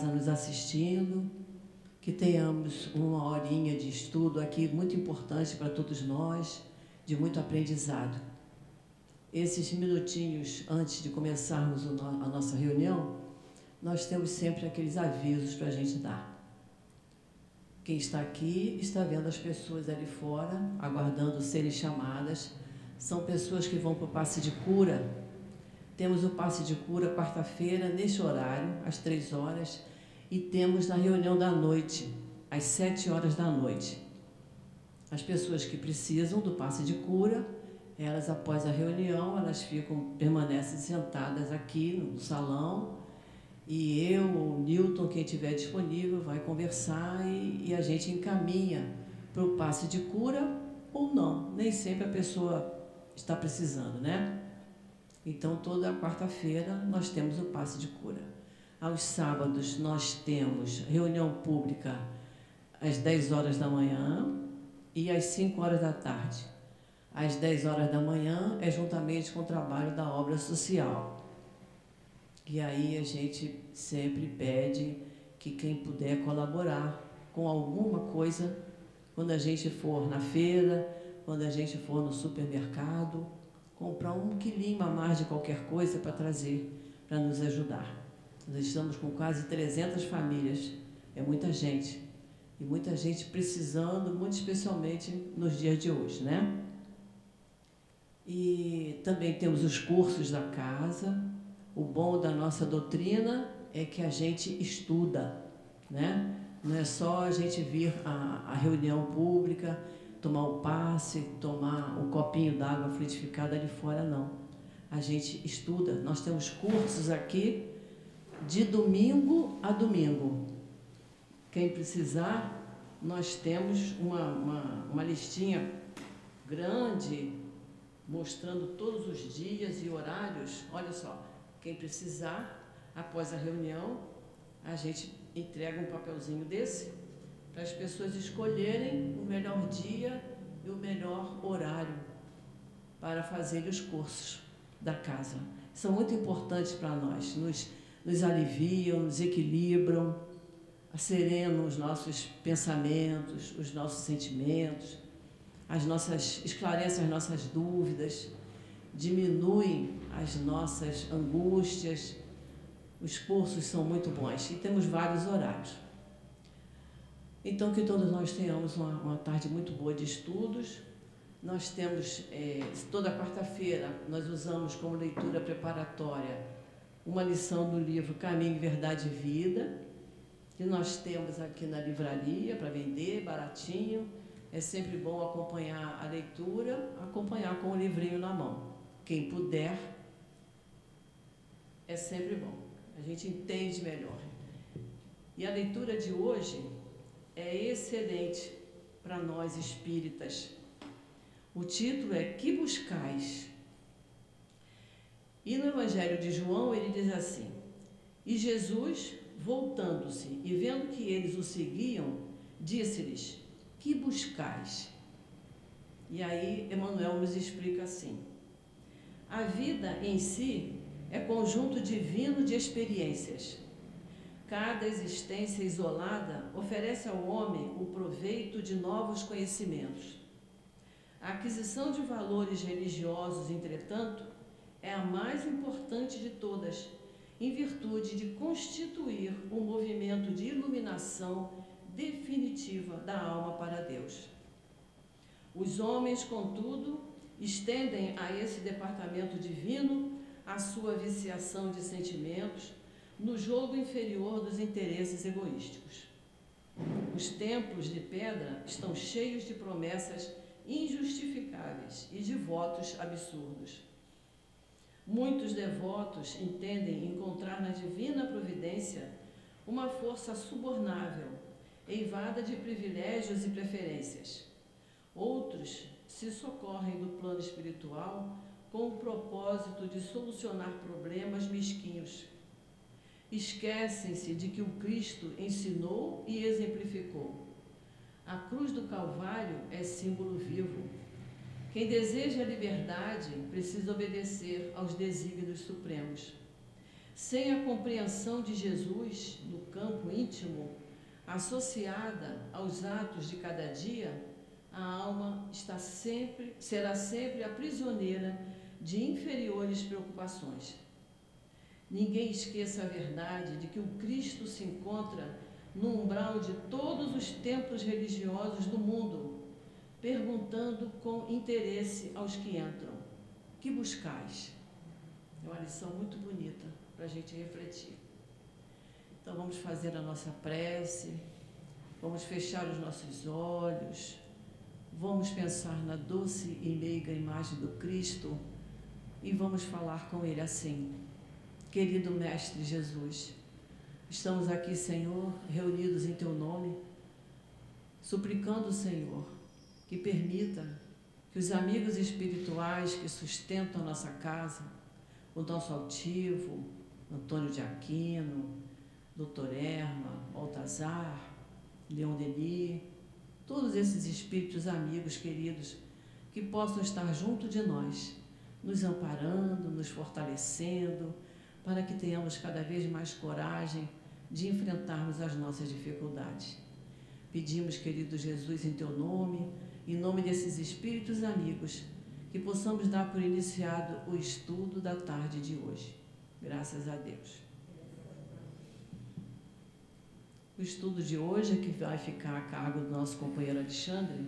casa nos assistindo, que tenhamos uma horinha de estudo aqui muito importante para todos nós, de muito aprendizado. Esses minutinhos antes de começarmos a nossa reunião, nós temos sempre aqueles avisos para a gente dar. Quem está aqui está vendo as pessoas ali fora, aguardando serem chamadas. São pessoas que vão para o passe de cura. Temos o passe de cura quarta-feira, neste horário, às três horas e temos na reunião da noite, às sete horas da noite. As pessoas que precisam do passe de cura, elas após a reunião, elas ficam, permanecem sentadas aqui no salão e eu ou Newton, quem tiver disponível, vai conversar e, e a gente encaminha para o passe de cura ou não. Nem sempre a pessoa está precisando, né? Então, toda quarta-feira nós temos o passe de cura. Aos sábados nós temos reunião pública às 10 horas da manhã e às 5 horas da tarde. Às 10 horas da manhã é juntamente com o trabalho da obra social. E aí a gente sempre pede que quem puder colaborar com alguma coisa, quando a gente for na feira, quando a gente for no supermercado, comprar um quilinho a mais de qualquer coisa para trazer, para nos ajudar. Nós estamos com quase 300 famílias, é muita gente. E muita gente precisando, muito especialmente nos dias de hoje, né? E também temos os cursos da casa. O bom da nossa doutrina é que a gente estuda, né? Não é só a gente vir à, reunião pública, tomar o passe, tomar o copinho d'água frutificada ali fora, não. A gente estuda. Nós temos cursos aqui de domingo a domingo. Quem precisar, nós temos uma, uma, uma listinha grande mostrando todos os dias e horários. Olha só, quem precisar, após a reunião, a gente entrega um papelzinho desse para as pessoas escolherem o melhor dia e o melhor horário para fazer os cursos da casa. São muito importantes para nós, nos nos aliviam, nos equilibram, serenam os nossos pensamentos, os nossos sentimentos, as nossas esclarecem as nossas dúvidas, diminuem as nossas angústias. Os cursos são muito bons e temos vários horários. Então, que todos nós tenhamos uma, uma tarde muito boa de estudos. Nós temos, é, toda quarta-feira, nós usamos como leitura preparatória uma lição do livro Caminho, Verdade e Vida, que nós temos aqui na livraria para vender, baratinho. É sempre bom acompanhar a leitura, acompanhar com o livrinho na mão. Quem puder, é sempre bom. A gente entende melhor. E a leitura de hoje é excelente para nós espíritas. O título é Que Buscais? E no Evangelho de João ele diz assim: E Jesus, voltando-se e vendo que eles o seguiam, disse-lhes: Que buscais? E aí Emmanuel nos explica assim: A vida em si é conjunto divino de experiências. Cada existência isolada oferece ao homem o proveito de novos conhecimentos. A aquisição de valores religiosos, entretanto, é a mais importante de todas, em virtude de constituir um movimento de iluminação definitiva da alma para Deus. Os homens, contudo, estendem a esse departamento divino a sua viciação de sentimentos no jogo inferior dos interesses egoísticos. Os templos de pedra estão cheios de promessas injustificáveis e de votos absurdos. Muitos devotos entendem encontrar na divina providência uma força subornável, eivada de privilégios e preferências. Outros se socorrem do plano espiritual com o propósito de solucionar problemas mesquinhos. Esquecem-se de que o Cristo ensinou e exemplificou. A cruz do Calvário é símbolo vivo quem deseja a liberdade precisa obedecer aos desígnios supremos. Sem a compreensão de Jesus no campo íntimo, associada aos atos de cada dia, a alma está sempre, será sempre a prisioneira de inferiores preocupações. Ninguém esqueça a verdade de que o Cristo se encontra no umbral de todos os templos religiosos do mundo, perguntando com interesse aos que entram: Que buscais? É uma lição muito bonita para a gente refletir. Então vamos fazer a nossa prece, vamos fechar os nossos olhos, vamos pensar na doce e meiga imagem do Cristo e vamos falar com Ele assim. Querido Mestre Jesus, estamos aqui, Senhor, reunidos em Teu nome, suplicando, Senhor, que permita que os amigos espirituais que sustentam a nossa casa, o nosso altivo, Antônio de Aquino, Doutor Erma, Baltazar, Leon Denis, todos esses espíritos amigos queridos que possam estar junto de nós, nos amparando, nos fortalecendo, para que tenhamos cada vez mais coragem de enfrentarmos as nossas dificuldades. Pedimos, querido Jesus, em teu nome, em nome desses espíritos amigos, que possamos dar por iniciado o estudo da tarde de hoje. Graças a Deus. O estudo de hoje, que vai ficar a cargo do nosso companheiro Alexandre,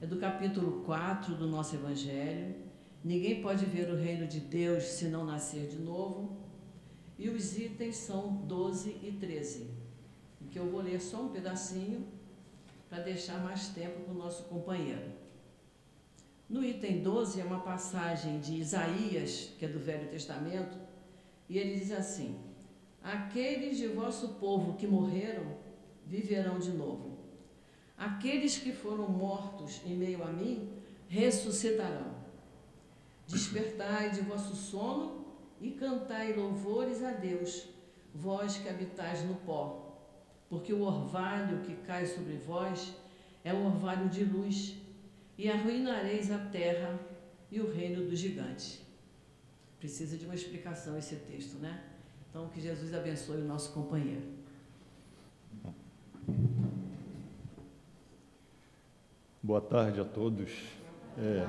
é do capítulo 4 do nosso Evangelho. Ninguém pode ver o reino de Deus se não nascer de novo. E os itens são 12 e 13, que eu vou ler só um pedacinho para deixar mais tempo para o nosso companheiro. No item 12 é uma passagem de Isaías, que é do Velho Testamento, e ele diz assim: Aqueles de vosso povo que morreram viverão de novo. Aqueles que foram mortos em meio a mim ressuscitarão. Despertai de vosso sono e cantai louvores a Deus, vós que habitais no pó, porque o orvalho que cai sobre vós é um orvalho de luz, e arruinareis a terra e o reino dos gigantes. Precisa de uma explicação esse texto, né? Então, que Jesus abençoe o nosso companheiro. Boa tarde a todos, é,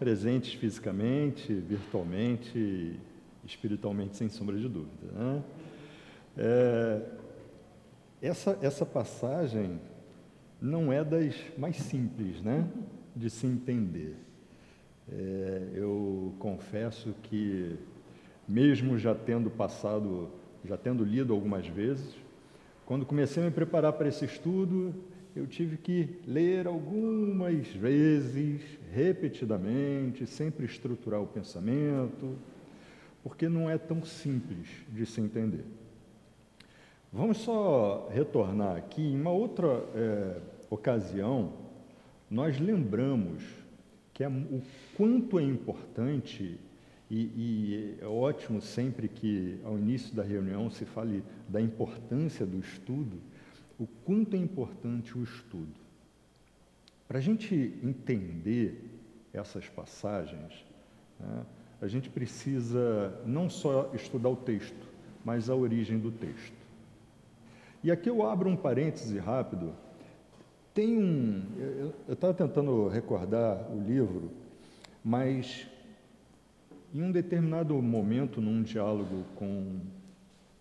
presentes fisicamente, virtualmente, espiritualmente, sem sombra de dúvida. Né? É, essa, essa passagem não é das mais simples né, de se entender. É, eu confesso que mesmo já tendo passado, já tendo lido algumas vezes, quando comecei a me preparar para esse estudo, eu tive que ler algumas vezes, repetidamente, sempre estruturar o pensamento, porque não é tão simples de se entender. Vamos só retornar aqui. Em uma outra é, ocasião, nós lembramos que é, o quanto é importante e, e, é ótimo sempre que ao início da reunião se fale da importância do estudo, o quanto é importante o estudo. Para a gente entender essas passagens, né, a gente precisa não só estudar o texto, mas a origem do texto. E aqui eu abro um parêntese rápido. Tem um. Eu estava tentando recordar o livro, mas em um determinado momento, num diálogo com,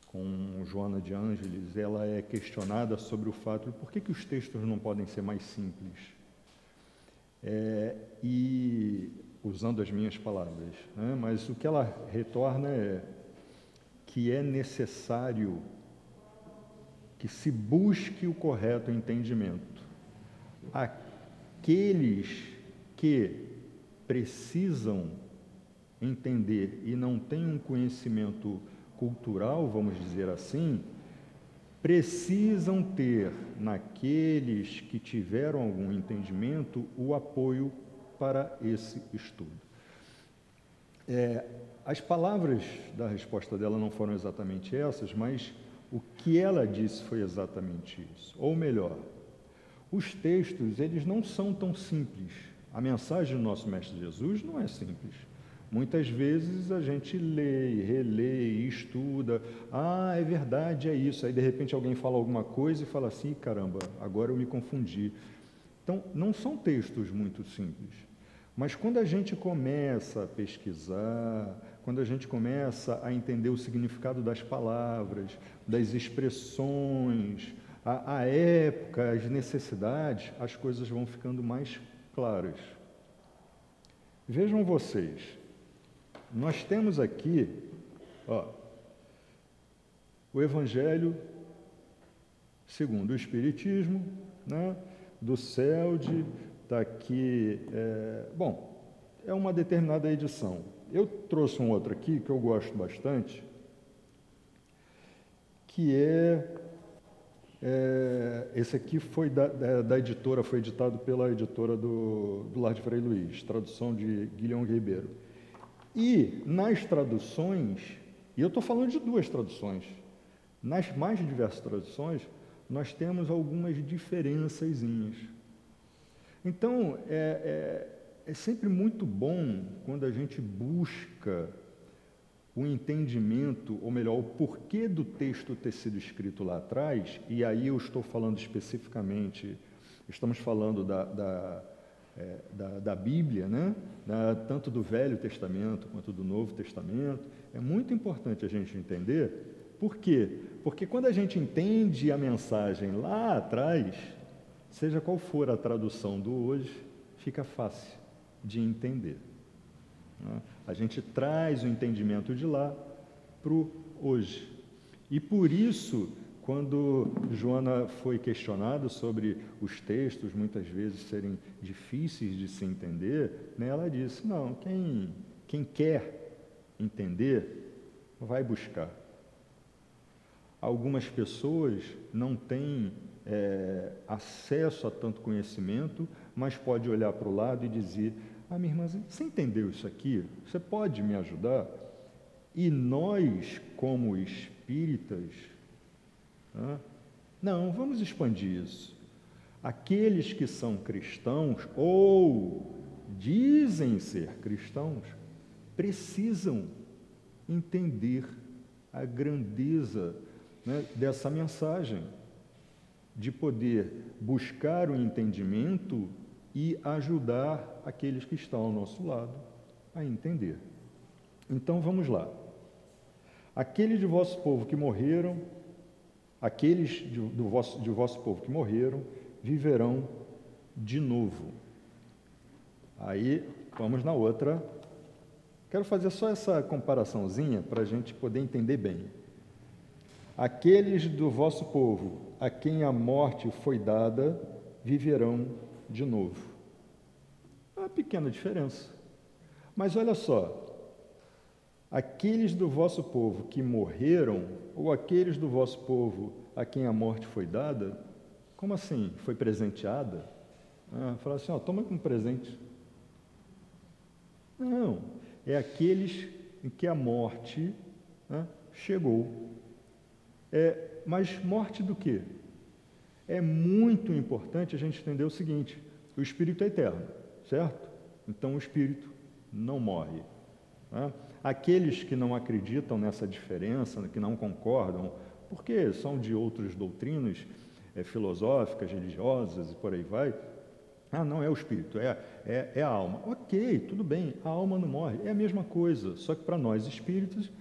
com Joana de Ângeles, ela é questionada sobre o fato de por que, que os textos não podem ser mais simples. É, e, usando as minhas palavras, né, mas o que ela retorna é que é necessário que se busque o correto entendimento. Aqueles que precisam entender e não tem um conhecimento cultural, vamos dizer assim, precisam ter naqueles que tiveram algum entendimento o apoio para esse estudo. É, as palavras da resposta dela não foram exatamente essas, mas o que ela disse foi exatamente isso. Ou melhor, os textos eles não são tão simples. A mensagem do nosso mestre Jesus não é simples. Muitas vezes a gente lê, relê, estuda. Ah, é verdade, é isso. Aí de repente alguém fala alguma coisa e fala assim: caramba, agora eu me confundi. Então, não são textos muito simples. Mas quando a gente começa a pesquisar, quando a gente começa a entender o significado das palavras, das expressões, a, a época, as necessidades, as coisas vão ficando mais claras. Vejam vocês, nós temos aqui ó, o Evangelho segundo o Espiritismo, né, do CELD, está aqui. É, bom, é uma determinada edição. Eu trouxe um outro aqui que eu gosto bastante, que é, é esse aqui foi da, da, da, editora, foi editado pela editora do, do Lar de Frei Luiz, tradução de Guilherme Ribeiro. E nas traduções, e eu estou falando de duas traduções, nas mais diversas traduções, nós temos algumas diferençazinhas. Então, é, é, é sempre muito bom quando a gente busca o entendimento, ou melhor, o porquê do texto ter sido escrito lá atrás, e aí eu estou falando especificamente, estamos falando da, da é, da, da, Bíblia, né? Da, tanto do Velho Testamento quanto do Novo Testamento. É muito importante a gente entender. Por quê? Porque quando a gente entende a mensagem lá atrás, seja qual for a tradução do hoje, fica fácil de entender. Né? A gente traz o entendimento de lá para o hoje. E por isso quando Joana foi questionada sobre os textos muitas vezes serem difíceis de se entender, né, ela disse: não, quem, quem quer entender, vai buscar. Algumas pessoas não têm é, acesso a tanto conhecimento, mas pode olhar para o lado e dizer: ah, minha irmã, você entendeu isso aqui? Você pode me ajudar? E nós, como espíritas, não, vamos expandir isso. Aqueles que são cristãos ou dizem ser cristãos precisam entender a grandeza né, dessa mensagem, de poder buscar o entendimento e ajudar aqueles que estão ao nosso lado a entender. Então vamos lá. Aqueles de vosso povo que morreram aqueles de, do vosso, de vosso povo que morreram viverão de novo. Aí vamos na outra. Quero fazer só essa comparaçãozinha para a gente poder entender bem. Aqueles do vosso povo a quem a morte foi dada viverão de novo. É uma pequena diferença. Mas olha só, aqueles do vosso povo que morreram, ou aqueles do vosso povo a quem a morte foi dada, como assim? Foi presenteada? Ah, fala assim, ó, toma como presente. Não, é aqueles em que a morte né, chegou. É, mas morte do quê? É muito importante a gente entender o seguinte: o espírito é eterno, certo? Então o espírito não morre. Né? Aqueles que não acreditam nessa diferença, que não concordam, porque são de outras doutrinas é, filosóficas, religiosas e por aí vai, ah, não é o espírito, é, é, é, a alma. Ok, tudo bem, a alma não morre, é a mesma coisa, só que para nós espíritos,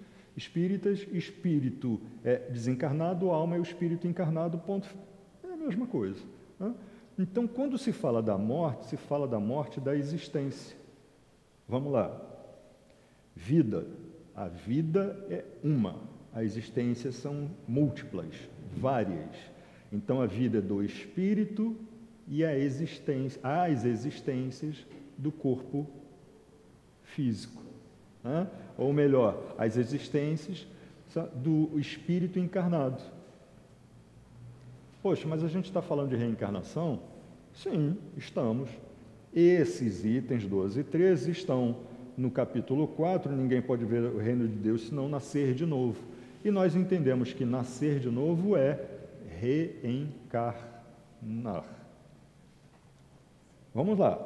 espíritas, espírito é desencarnado, alma é o espírito encarnado, ponto. É a mesma coisa. Né? Então, quando se fala da morte, se fala da morte da existência. Vamos lá. Vida. A vida é uma, a existência são múltiplas, várias. Então a vida é do espírito e a existência, as existências do corpo físico. Né? Ou melhor, as existências do espírito encarnado. Poxa, mas a gente está falando de reencarnação? Sim, estamos. Esses itens 12 e 13 estão no capítulo 4, ninguém pode ver o reino de Deus senão nascer de novo. E nós entendemos que nascer de novo é reencarnar. Vamos lá.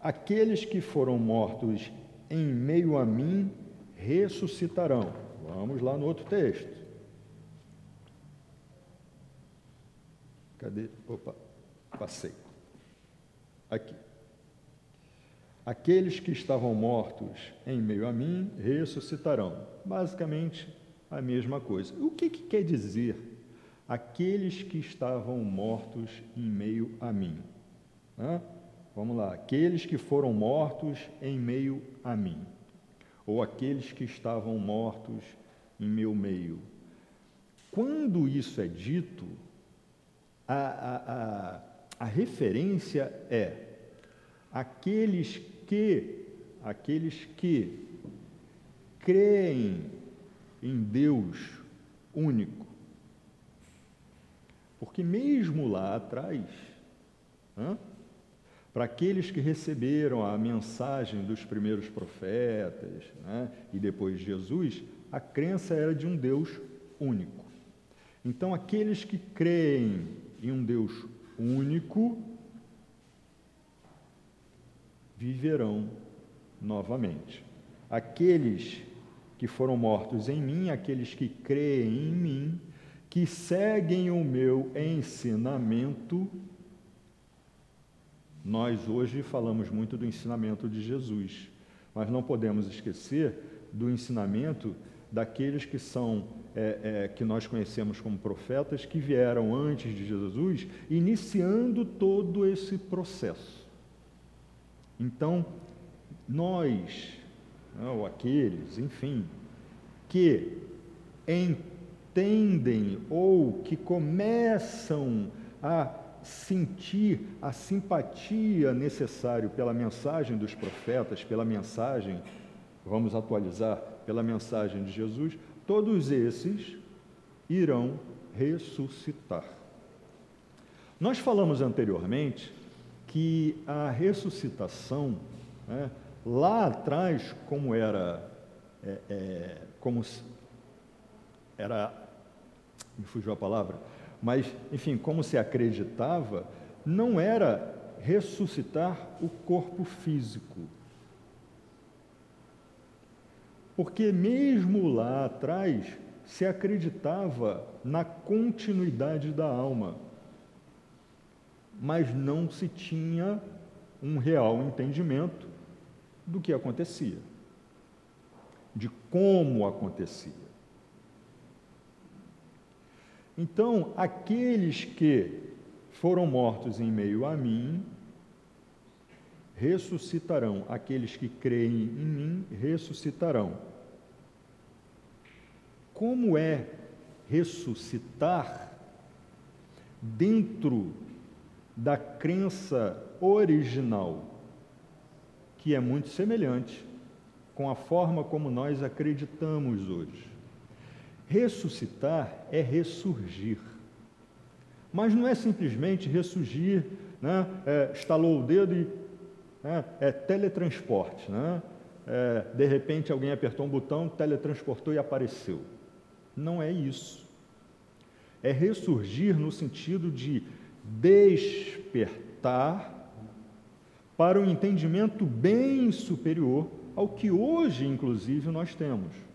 Aqueles que foram mortos em meio a mim ressuscitarão. Vamos lá no outro texto. Cadê? Opa, passei. Aqui. Aqueles que estavam mortos em meio a mim ressuscitarão. Basicamente a mesma coisa. O que, que quer dizer aqueles que estavam mortos em meio a mim? Hã? Vamos lá. Aqueles que foram mortos em meio a mim. Ou aqueles que estavam mortos em meu meio. Quando isso é dito, a, a, a, a referência é aqueles que, aqueles que creem em Deus único. Porque mesmo lá atrás, para aqueles que receberam a mensagem dos primeiros profetas né, e depois Jesus, a crença era de um Deus único. Então, aqueles que creem em um Deus único viverão novamente. Aqueles que foram mortos em mim, aqueles que creem em mim, que seguem o meu ensinamento. Nós hoje falamos muito do ensinamento de Jesus, mas não podemos esquecer do ensinamento daqueles que são é, é, que nós conhecemos como profetas que vieram antes de Jesus, iniciando todo esse processo. Então, nós, né, ou aqueles, enfim, que entendem ou que começam a sentir a simpatia necessária pela mensagem dos profetas, pela mensagem, vamos atualizar, pela mensagem de Jesus, todos esses irão ressuscitar. Nós falamos anteriormente que a ressuscitação, né, lá atrás, como era, é, é, como era, me fugiu a palavra, mas, enfim, como se acreditava, não era ressuscitar o corpo físico. Porque mesmo lá atrás se acreditava na continuidade da alma mas não se tinha um real entendimento do que acontecia, de como acontecia. Então, aqueles que foram mortos em meio a mim, ressuscitarão. Aqueles que creem em mim, ressuscitarão. Como é ressuscitar dentro da crença original, que é muito semelhante com a forma como nós acreditamos hoje. Ressuscitar é ressurgir. Mas não é simplesmente ressurgir, né? É, estalou o dedo e né? é teletransporte. Né? É, de repente alguém apertou um botão, teletransportou e apareceu. Não é isso. É ressurgir no sentido de despertar para um entendimento bem superior ao que hoje, inclusive, nós temos.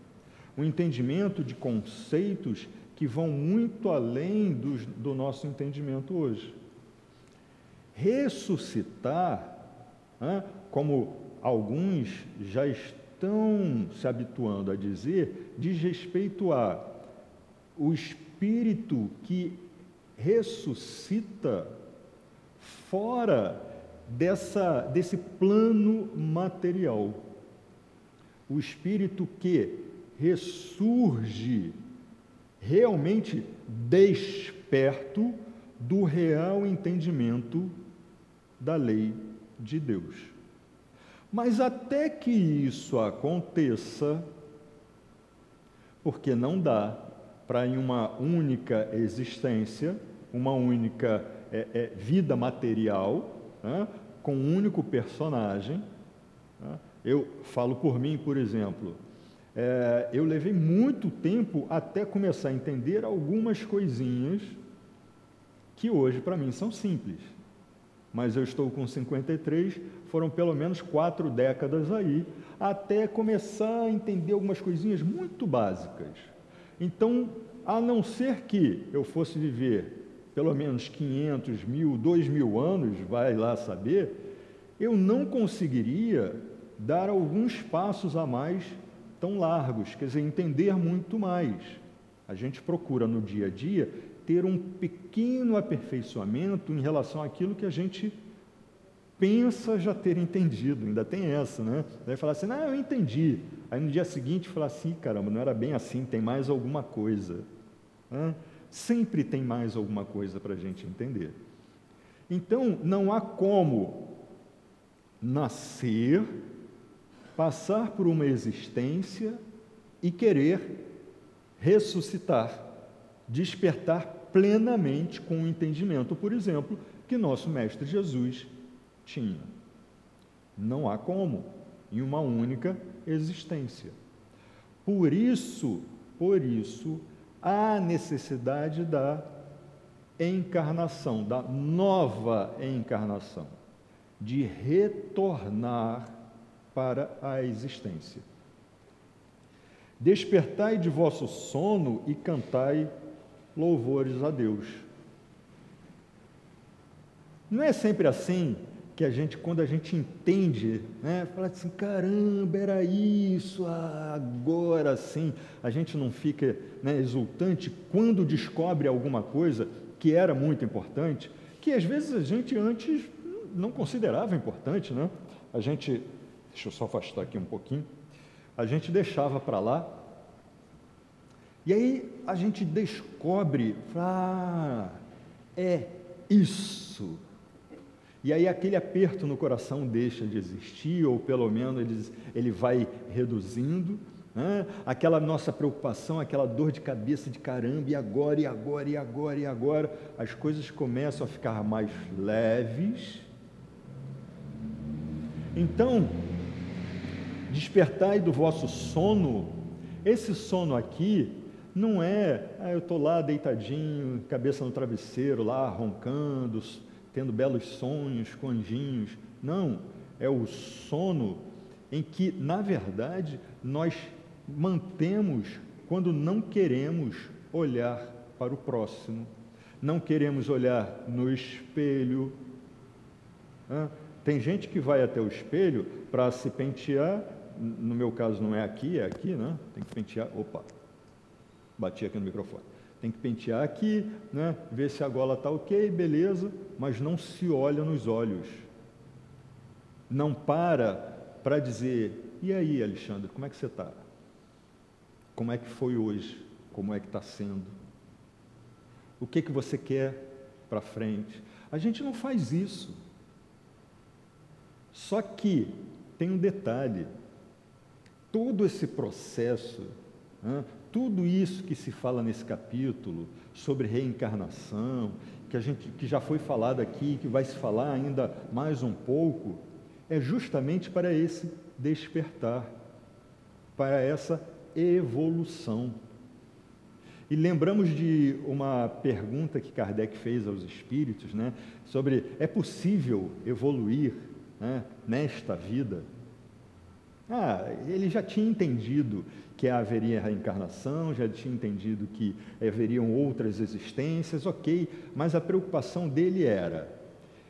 Um entendimento de conceitos que vão muito além do, do nosso entendimento hoje. Ressuscitar, como alguns já estão se habituando a dizer, diz respeito a o espírito que ressuscita fora dessa, desse plano material. O espírito que ressurge realmente desperto do real entendimento da lei de Deus. Mas até que isso aconteça, porque não dá para em uma única existência, uma única é, é, vida material, né, com um único personagem. Né. Eu falo por mim, por exemplo, é, eu levei muito tempo até começar a entender algumas coisinhas que hoje para mim são simples. mas eu estou com 53, foram pelo menos quatro décadas aí, até começar a entender algumas coisinhas muito básicas. Então, a não ser que eu fosse viver pelo menos 500, mil, 2 mil anos, vai lá saber, eu não conseguiria dar alguns passos a mais tão largos, quer dizer, entender muito mais. A gente procura no dia a dia ter um pequeno aperfeiçoamento em relação àquilo que a gente pensa já ter entendido, ainda tem essa, né? Vai falar assim, ah, eu entendi. Aí no dia seguinte falar assim, caramba, não era bem assim, tem mais alguma coisa. Sempre tem mais alguma coisa para a gente entender. Então, não há como nascer, passar por uma existência e querer ressuscitar, despertar plenamente com o entendimento, por exemplo, que nosso Mestre Jesus tinha. Não há como, em uma única existência. Por isso, por isso, há necessidade da encarnação, da nova encarnação, de retornar para a existência. Despertai de vosso sono e cantai louvores a Deus. Não é sempre assim que a gente, quando a gente entende, né, fala assim, caramba, era isso, agora sim, a gente não fica né, exultante quando descobre alguma coisa que era muito importante, que às vezes a gente antes não considerava importante, né? A gente, deixa eu só afastar aqui um pouquinho, a gente deixava para lá, e aí a gente descobre, ah, é isso, e aí aquele aperto no coração deixa de existir, ou pelo menos ele, ele vai reduzindo. Né? Aquela nossa preocupação, aquela dor de cabeça de caramba, e agora, e agora, e agora, e agora, as coisas começam a ficar mais leves. Então, despertai do vosso sono, esse sono aqui não é, ah, eu estou lá deitadinho, cabeça no travesseiro, lá roncando, tendo belos sonhos com anjinhos. Não, é o sono em que, na verdade, nós mantemos quando não queremos olhar para o próximo, não queremos olhar no espelho. Tem gente que vai até o espelho para se pentear, no meu caso não é aqui, é aqui, né? Tem que pentear. Opa, bati aqui no microfone tem que pentear aqui, né? ver se a gola está ok, beleza, mas não se olha nos olhos. Não para para dizer, e aí, Alexandre, como é que você está? Como é que foi hoje? Como é que está sendo? O que, que você quer para frente? A gente não faz isso. Só que tem um detalhe: todo esse processo, né, tudo isso que se fala nesse capítulo sobre reencarnação, que a gente que já foi falado aqui, que vai se falar ainda mais um pouco, é justamente para esse despertar, para essa evolução. E lembramos de uma pergunta que Kardec fez aos espíritos, né, sobre é possível evoluir né, nesta vida? Ah, ele já tinha entendido que haveria reencarnação, já tinha entendido que haveriam outras existências, ok, mas a preocupação dele era: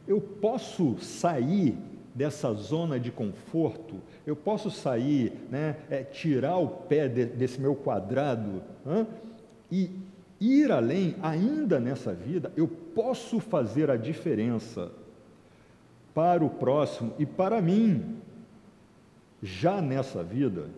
eu posso sair dessa zona de conforto, eu posso sair, né, é, tirar o pé de, desse meu quadrado hein, e ir além, ainda nessa vida, eu posso fazer a diferença para o próximo e para mim, já nessa vida.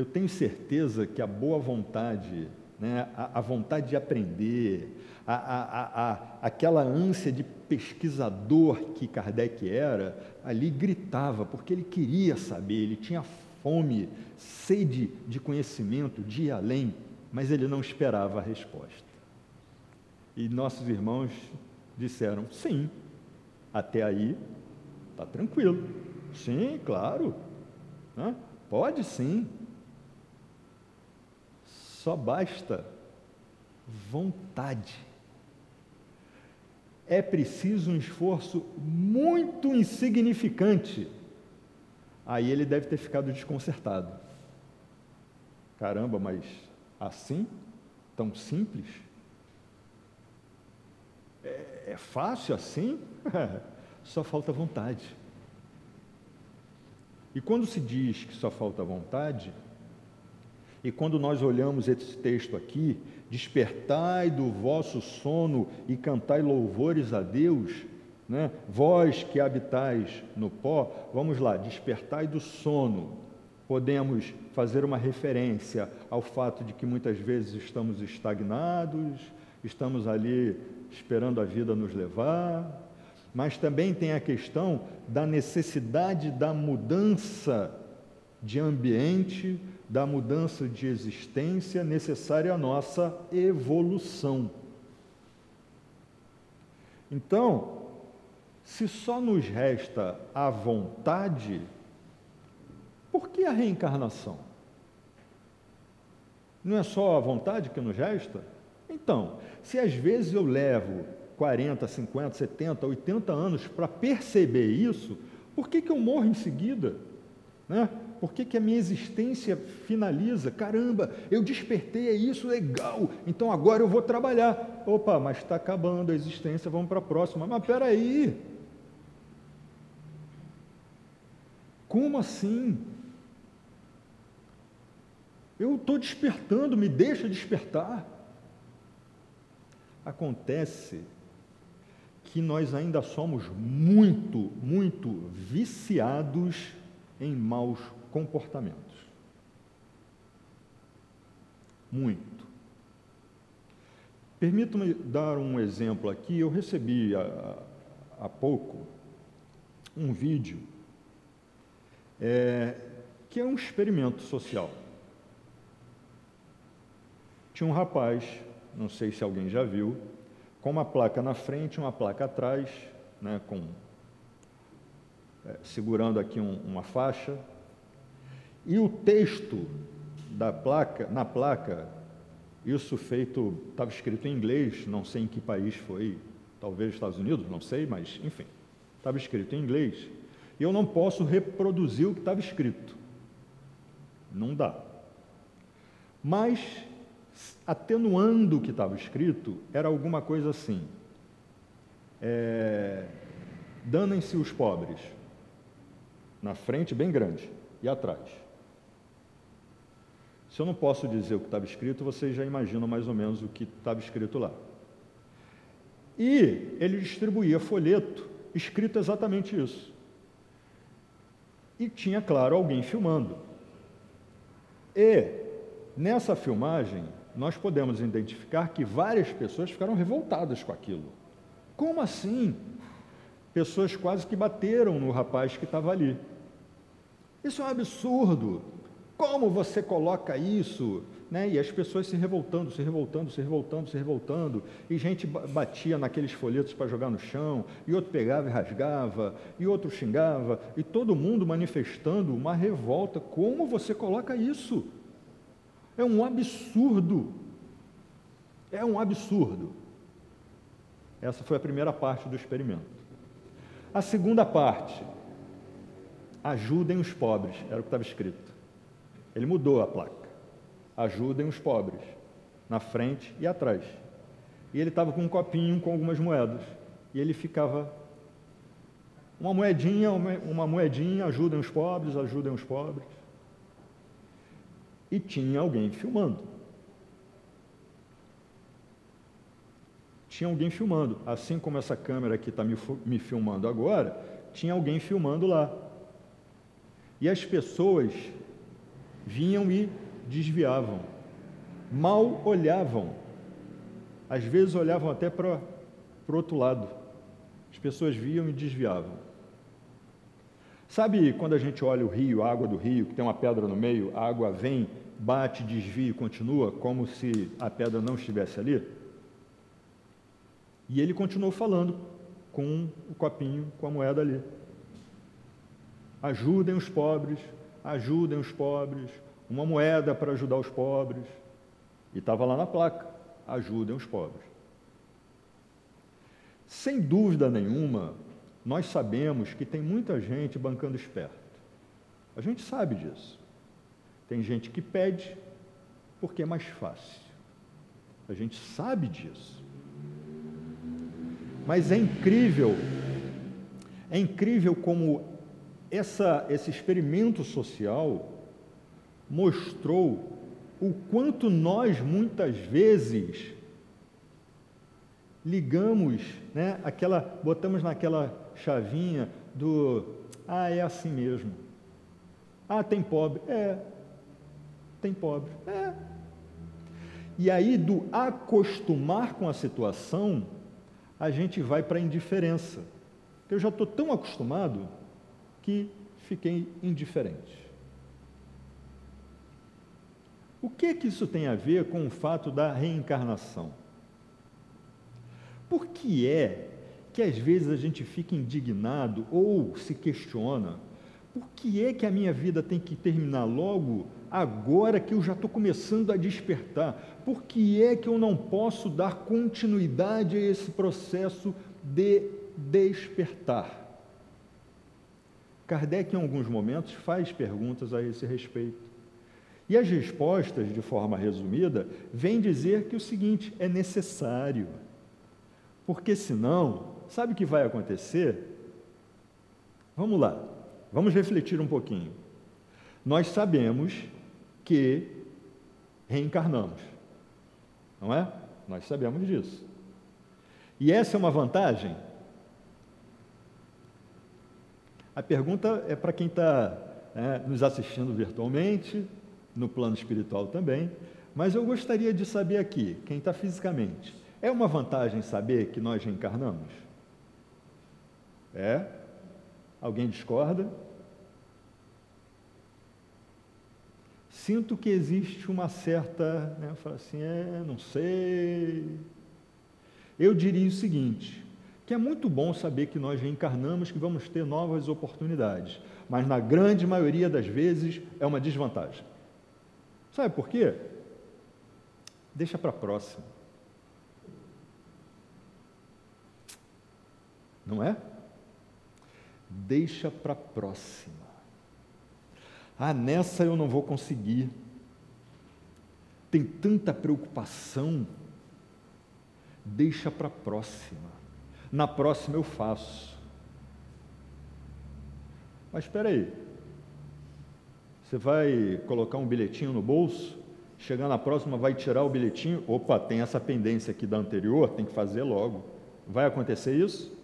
eu tenho certeza que a boa vontade, né, a, a vontade de aprender, a, a, a, aquela ânsia de pesquisador que Kardec era, ali gritava, porque ele queria saber, ele tinha fome, sede de conhecimento, de ir além, mas ele não esperava a resposta. E nossos irmãos disseram: sim, até aí está tranquilo. Sim, claro. Pode sim. Só basta vontade. é preciso um esforço muito insignificante. Aí ele deve ter ficado desconcertado. Caramba, mas assim? Tão simples? É, é fácil assim? só falta vontade. E quando se diz que só falta vontade, e quando nós olhamos esse texto aqui, despertai do vosso sono e cantai louvores a Deus, né? vós que habitais no pó, vamos lá, despertai do sono. Podemos fazer uma referência ao fato de que muitas vezes estamos estagnados, estamos ali esperando a vida nos levar, mas também tem a questão da necessidade da mudança de ambiente, da mudança de existência necessária à nossa evolução. Então, se só nos resta a vontade, por que a reencarnação? Não é só a vontade que nos resta? Então, se às vezes eu levo 40, 50, 70, 80 anos para perceber isso, por que, que eu morro em seguida? Né? Por que, que a minha existência finaliza? Caramba, eu despertei, é isso, legal, então agora eu vou trabalhar. Opa, mas está acabando a existência, vamos para a próxima. Mas peraí, como assim? Eu estou despertando, me deixa despertar. Acontece que nós ainda somos muito, muito viciados em maus comportamentos. Muito. Permita-me dar um exemplo aqui. Eu recebi há, há pouco um vídeo é, que é um experimento social. Tinha um rapaz, não sei se alguém já viu, com uma placa na frente, uma placa atrás, né, com, é, segurando aqui um, uma faixa, e o texto da placa, na placa, isso feito, estava escrito em inglês, não sei em que país foi, talvez Estados Unidos, não sei, mas enfim, estava escrito em inglês, e eu não posso reproduzir o que estava escrito. Não dá. Mas atenuando o que estava escrito, era alguma coisa assim: é, danem-se os pobres, na frente, bem grande, e atrás. Se eu não posso dizer o que estava escrito, vocês já imaginam mais ou menos o que estava escrito lá. E ele distribuía folheto escrito exatamente isso. E tinha, claro, alguém filmando. E nessa filmagem, nós podemos identificar que várias pessoas ficaram revoltadas com aquilo. Como assim? Pessoas quase que bateram no rapaz que estava ali. Isso é um absurdo. Como você coloca isso? Né? E as pessoas se revoltando, se revoltando, se revoltando, se revoltando, e gente batia naqueles folhetos para jogar no chão, e outro pegava e rasgava, e outro xingava, e todo mundo manifestando uma revolta. Como você coloca isso? É um absurdo. É um absurdo. Essa foi a primeira parte do experimento. A segunda parte, ajudem os pobres, era o que estava escrito. Ele mudou a placa. Ajudem os pobres, na frente e atrás. E ele estava com um copinho com algumas moedas. E ele ficava uma moedinha, uma moedinha, ajudem os pobres, ajudem os pobres e tinha alguém filmando. Tinha alguém filmando, assim como essa câmera que está me, me filmando agora, tinha alguém filmando lá. E as pessoas vinham e desviavam, mal olhavam, às vezes olhavam até para o outro lado. As pessoas viam e desviavam. Sabe quando a gente olha o rio, a água do rio, que tem uma pedra no meio, a água vem, bate, desvia e continua, como se a pedra não estivesse ali? E ele continuou falando com o copinho, com a moeda ali. Ajudem os pobres, ajudem os pobres, uma moeda para ajudar os pobres. E estava lá na placa: ajudem os pobres. Sem dúvida nenhuma, nós sabemos que tem muita gente bancando esperto. A gente sabe disso. Tem gente que pede porque é mais fácil. A gente sabe disso. Mas é incrível, é incrível como essa, esse experimento social mostrou o quanto nós muitas vezes ligamos, né, aquela, botamos naquela chavinha do ah, é assim mesmo. Ah, tem pobre. É. Tem pobre. É. E aí, do acostumar com a situação, a gente vai para a indiferença. Eu já estou tão acostumado que fiquei indiferente. O que que isso tem a ver com o fato da reencarnação? Por que é que às vezes a gente fica indignado ou se questiona? Por que é que a minha vida tem que terminar logo agora que eu já estou começando a despertar? Por que é que eu não posso dar continuidade a esse processo de despertar? Kardec, em alguns momentos, faz perguntas a esse respeito. E as respostas, de forma resumida, vêm dizer que o seguinte: é necessário. Porque senão, sabe o que vai acontecer? Vamos lá, vamos refletir um pouquinho. Nós sabemos que reencarnamos, não é? Nós sabemos disso. E essa é uma vantagem? A pergunta é para quem está é, nos assistindo virtualmente, no plano espiritual também, mas eu gostaria de saber aqui, quem está fisicamente, é uma vantagem saber que nós reencarnamos? É? Alguém discorda? Sinto que existe uma certa, né, eu falo assim, é, não sei. Eu diria o seguinte, que é muito bom saber que nós reencarnamos, que vamos ter novas oportunidades, mas na grande maioria das vezes é uma desvantagem. Sabe por quê? Deixa para a próxima. Não é? Deixa para a próxima. Ah, nessa eu não vou conseguir. Tem tanta preocupação. Deixa para a próxima. Na próxima eu faço. Mas espera aí. Você vai colocar um bilhetinho no bolso, chegar na próxima, vai tirar o bilhetinho, opa, tem essa pendência aqui da anterior, tem que fazer logo. Vai acontecer isso?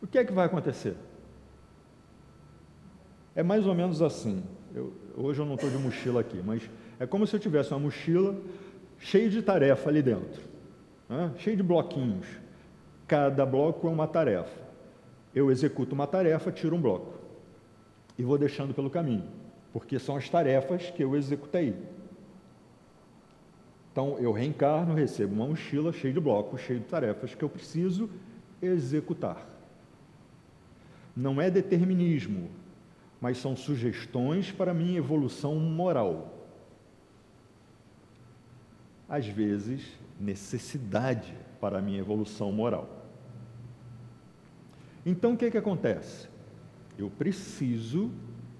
O que é que vai acontecer? É mais ou menos assim. Eu, hoje eu não estou de mochila aqui, mas é como se eu tivesse uma mochila cheia de tarefa ali dentro, né? cheia de bloquinhos. Cada bloco é uma tarefa. Eu executo uma tarefa, tiro um bloco e vou deixando pelo caminho, porque são as tarefas que eu executei. Então eu reencarno, recebo uma mochila cheia de blocos, cheia de tarefas que eu preciso executar. Não é determinismo, mas são sugestões para minha evolução moral. Às vezes, necessidade para a minha evolução moral. Então, o que, é que acontece? Eu preciso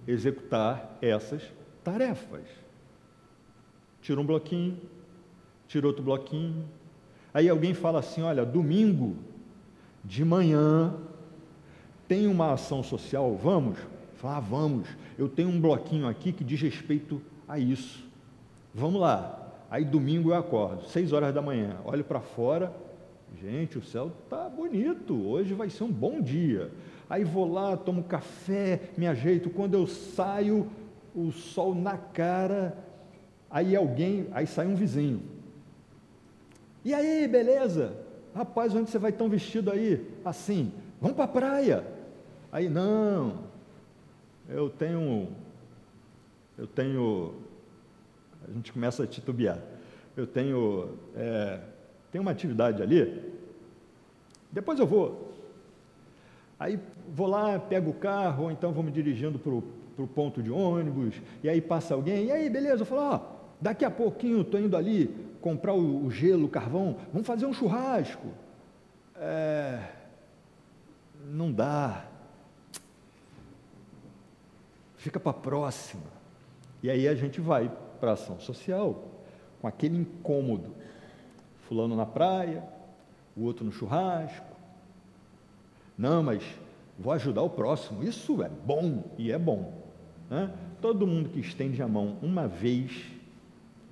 executar essas tarefas. Tira um bloquinho, tira outro bloquinho. Aí alguém fala assim: olha, domingo de manhã tem uma ação social, vamos? Fala, ah, vamos. Eu tenho um bloquinho aqui que diz respeito a isso. Vamos lá. Aí domingo eu acordo, seis horas da manhã, olho para fora, gente, o céu está bonito, hoje vai ser um bom dia. Aí vou lá, tomo café, me ajeito. Quando eu saio, o sol na cara, aí alguém, aí sai um vizinho. E aí, beleza? Rapaz, onde você vai tão vestido aí? Assim, vamos para a praia. Aí, não, eu tenho, eu tenho, a gente começa a titubear. Eu tenho, é, tenho uma atividade ali, depois eu vou. Aí vou lá, pego o carro, ou então vou me dirigindo para o ponto de ônibus, e aí passa alguém, e aí, beleza? Eu falo, ó, daqui a pouquinho estou indo ali comprar o, o, gelo, o carvão, vamos fazer um churrasco. é, não dá, fica para a próxima. E aí a gente vai para a ação social com aquele incômodo. Fulano na praia, o outro no churrasco. Não, mas vou ajudar o próximo. Isso é bom e é bom. Né? Todo mundo que estende a mão uma vez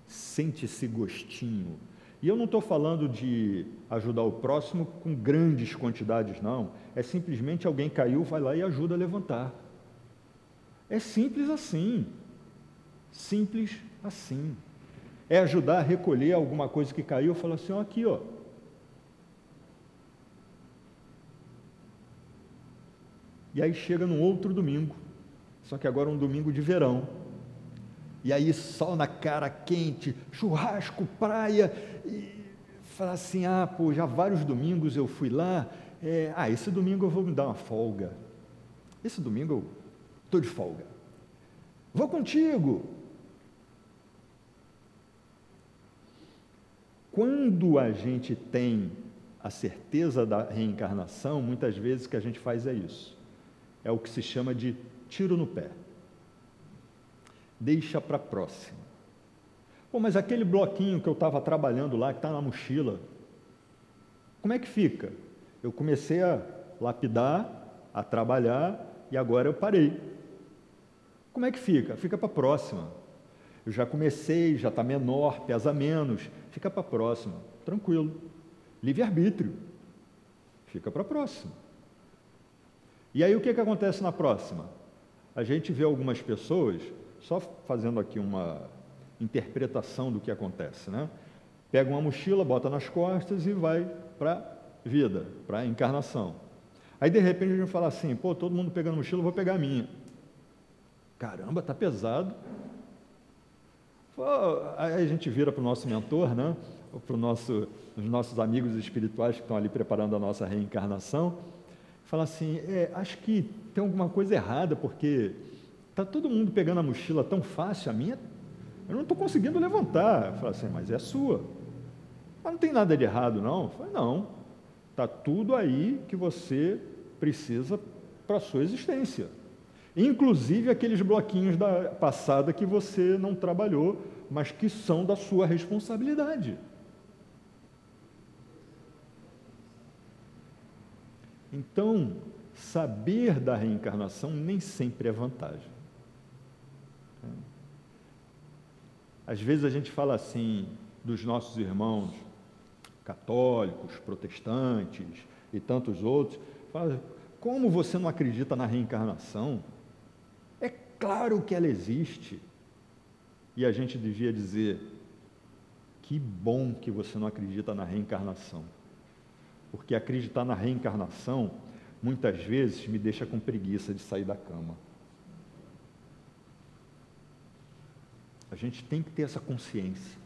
sente esse gostinho. E eu não estou falando de ajudar o próximo com grandes quantidades, não. É simplesmente alguém caiu, vai lá e ajuda a levantar. É simples assim. Simples assim. É ajudar a recolher alguma coisa que caiu, falar assim, ó, aqui, ó. E aí chega num outro domingo, só que agora é um domingo de verão. E aí sol na cara quente, churrasco, praia, e fala assim, ah, pô, já vários domingos eu fui lá, é, ah, esse domingo eu vou me dar uma folga. Esse domingo eu estou de folga. Vou contigo. Quando a gente tem a certeza da reencarnação, muitas vezes o que a gente faz é isso. É o que se chama de tiro no pé. Deixa para a próxima. Pô, mas aquele bloquinho que eu estava trabalhando lá, que está na mochila, como é que fica? Eu comecei a lapidar, a trabalhar e agora eu parei. Como é que fica? Fica para a próxima. Eu já comecei, já está menor, pesa menos, fica para a próxima, tranquilo. Livre-arbítrio, fica para a próxima. E aí o que, que acontece na próxima? A gente vê algumas pessoas, só fazendo aqui uma interpretação do que acontece, né? Pega uma mochila, bota nas costas e vai para a vida, para a encarnação. Aí de repente a gente fala assim, pô, todo mundo pegando mochila, vou pegar a minha. Caramba, tá pesado. Aí a gente vira para o nosso mentor, né? para nosso, os nossos amigos espirituais que estão ali preparando a nossa reencarnação, fala assim: é, acho que tem alguma coisa errada, porque está todo mundo pegando a mochila tão fácil, a minha, eu não estou conseguindo levantar. Fala assim, mas é sua. Mas não tem nada de errado, não? Fala, não. Está tudo aí que você precisa para a sua existência. Inclusive aqueles bloquinhos da passada que você não trabalhou, mas que são da sua responsabilidade. Então, saber da reencarnação nem sempre é vantagem. Às vezes a gente fala assim dos nossos irmãos católicos, protestantes e tantos outros, fala, como você não acredita na reencarnação? Claro que ela existe. E a gente devia dizer: que bom que você não acredita na reencarnação. Porque acreditar na reencarnação muitas vezes me deixa com preguiça de sair da cama. A gente tem que ter essa consciência.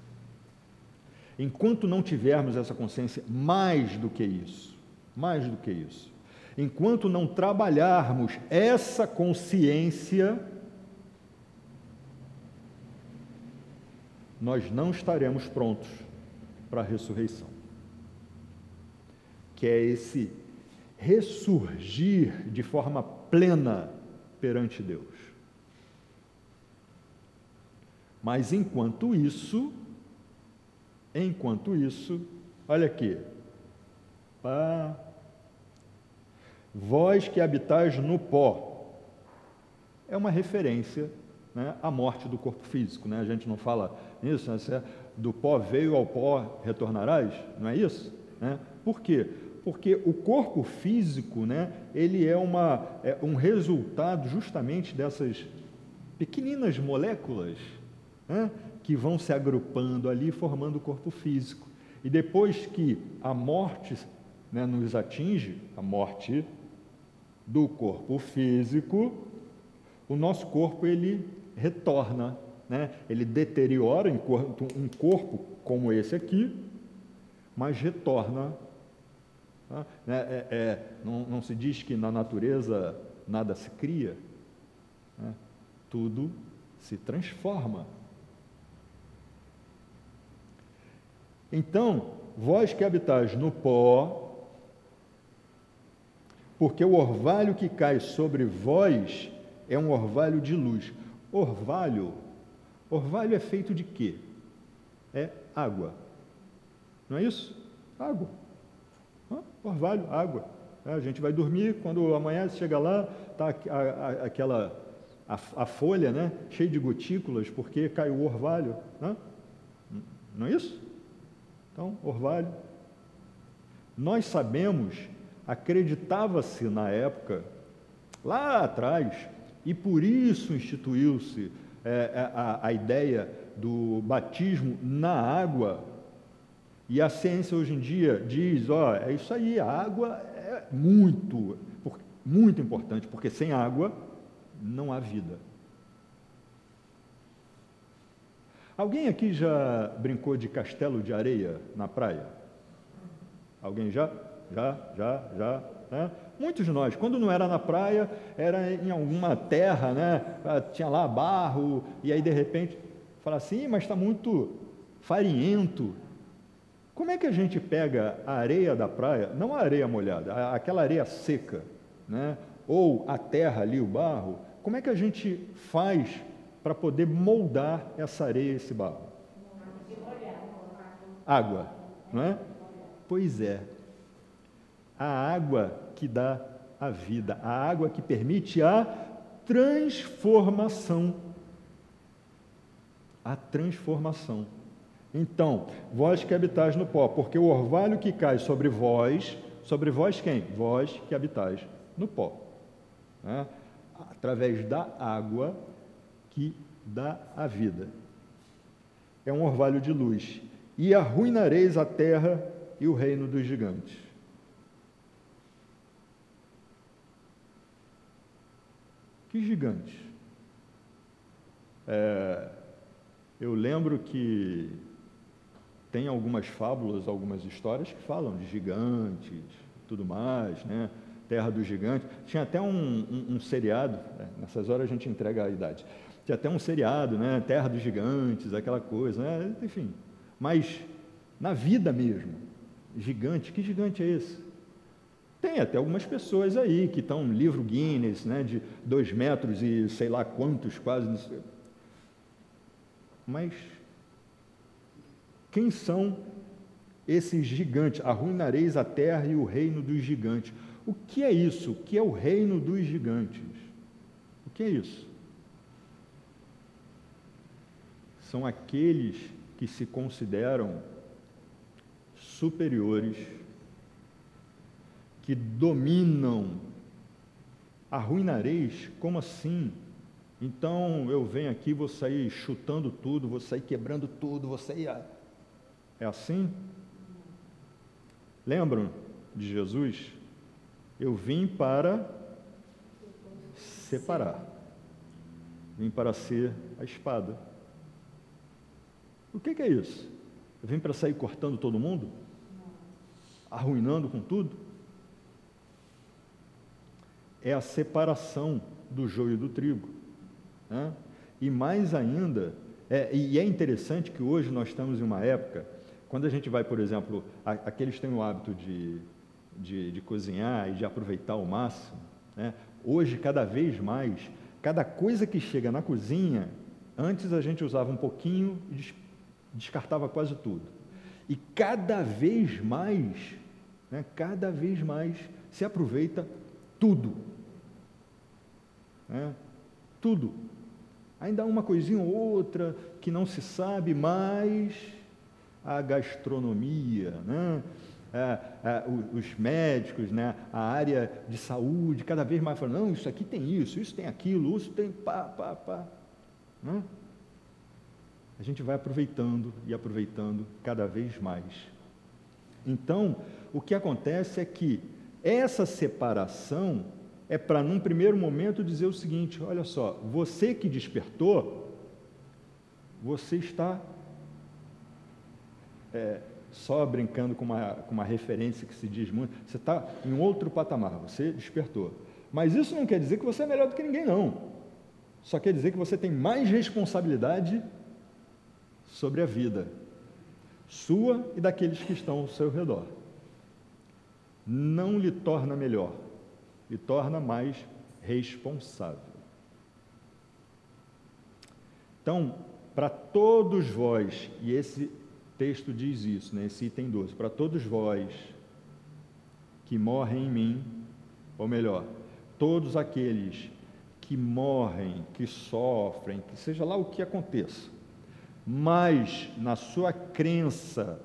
Enquanto não tivermos essa consciência, mais do que isso, mais do que isso, enquanto não trabalharmos essa consciência, nós não estaremos prontos para a ressurreição. Que é esse ressurgir de forma plena perante Deus. Mas enquanto isso, enquanto isso, olha aqui, ah, vós que habitais no pó, é uma referência né, à morte do corpo físico, né? a gente não fala isso, né? do pó veio ao pó retornarás, não é isso? Né? Por quê? Porque o corpo físico, né, ele é, uma, é um resultado justamente dessas pequeninas moléculas né, que vão se agrupando ali, formando o corpo físico. E depois que a morte né, nos atinge, a morte do corpo físico, o nosso corpo ele retorna né? ele deteriora um corpo como esse aqui, mas retorna. Tá? É, é, é, não, não, se diz que na natureza nada se cria, né? tudo se transforma. Então, vós que habitais no pó, porque o orvalho que cai sobre vós é um orvalho de luz. Orvalho, orvalho é feito de quê? É água. Não é isso? Água. Orvalho, água. É, a gente vai dormir, quando amanhã chega lá, está aquela a, a, folha né, cheia de gotículas, porque caiu o orvalho. Né? Não é isso? Então, orvalho. Nós sabemos, acreditava-se na época, lá atrás, e por isso instituiu-se é, é, a, a ideia do batismo na água. E a ciência hoje em dia diz: ó, é isso aí, a água é muito, muito importante, porque sem água não há vida. Alguém aqui já brincou de castelo de areia na praia? Alguém já? Já, já, já. Né? Muitos de nós, quando não era na praia, era em alguma terra, né? Ah, tinha lá barro, e aí de repente fala assim, mas está muito farinhento. Como é que a gente pega a areia da praia, não a areia molhada, aquela areia seca, né? ou a terra ali, o barro, como é que a gente faz para poder moldar essa areia, esse barro? Água, não é? Pois é. A água que dá a vida, a água que permite a transformação. A transformação. Então, vós que habitais no pó, porque o orvalho que cai sobre vós, sobre vós quem? Vós que habitais no pó. Né? Através da água que dá a vida. É um orvalho de luz. E arruinareis a terra e o reino dos gigantes. Que gigantes? É, eu lembro que tem algumas fábulas, algumas histórias que falam de gigantes, tudo mais, né? Terra dos Gigantes. Tinha até um, um, um seriado, é, nessas horas a gente entrega a idade. Tinha até um seriado, né? Terra dos Gigantes, aquela coisa, né? enfim. Mas na vida mesmo, gigante, que gigante é esse? Tem até algumas pessoas aí que estão no livro Guinness, né, de dois metros e sei lá quantos, quase. Mas quem são esses gigantes? Arruinareis a terra e o reino dos gigantes. O que é isso? O que é o reino dos gigantes? O que é isso? São aqueles que se consideram superiores, que dominam. Arruinareis? Como assim? Então eu venho aqui, vou sair chutando tudo, vou sair quebrando tudo, vou sair é assim? Lembram de Jesus? Eu vim para separar. Vim para ser a espada. O que, é isso? Eu vim para sair cortando todo mundo? Arruinando com tudo? É a separação do joio do trigo. Né? E mais ainda, é, e é interessante que hoje nós estamos em uma época quando a gente vai, por exemplo, aqueles têm o hábito de, de, de cozinhar e de aproveitar ao máximo, né? hoje, cada vez mais, cada coisa que chega na cozinha, antes a gente usava um pouquinho e descartava quase tudo. E cada vez mais, né, cada vez mais se aproveita tudo. Né? Tudo. Ainda há uma coisinha ou outra que não se sabe, mas a gastronomia, né? É, é, os médicos, né? a área de saúde, cada vez mais falando, não, isso aqui tem isso, isso tem aquilo, isso tem pá, pá, pá. Né? A gente vai aproveitando e aproveitando cada vez mais. Então, o que acontece é que essa separação é para, num primeiro momento, dizer o seguinte: olha só, você que despertou, você está é, só brincando com uma, com uma referência que se diz muito, você está em outro patamar, você despertou. Mas isso não quer dizer que você é melhor do que ninguém, não. Só quer dizer que você tem mais responsabilidade sobre a vida, sua e daqueles que estão ao seu redor. Não lhe torna melhor, e torna mais responsável. Então, para todos vós, e esse texto diz isso, né, esse item 12, para todos vós que morrem em mim, ou melhor, todos aqueles que morrem, que sofrem, que seja lá o que aconteça, mas na sua crença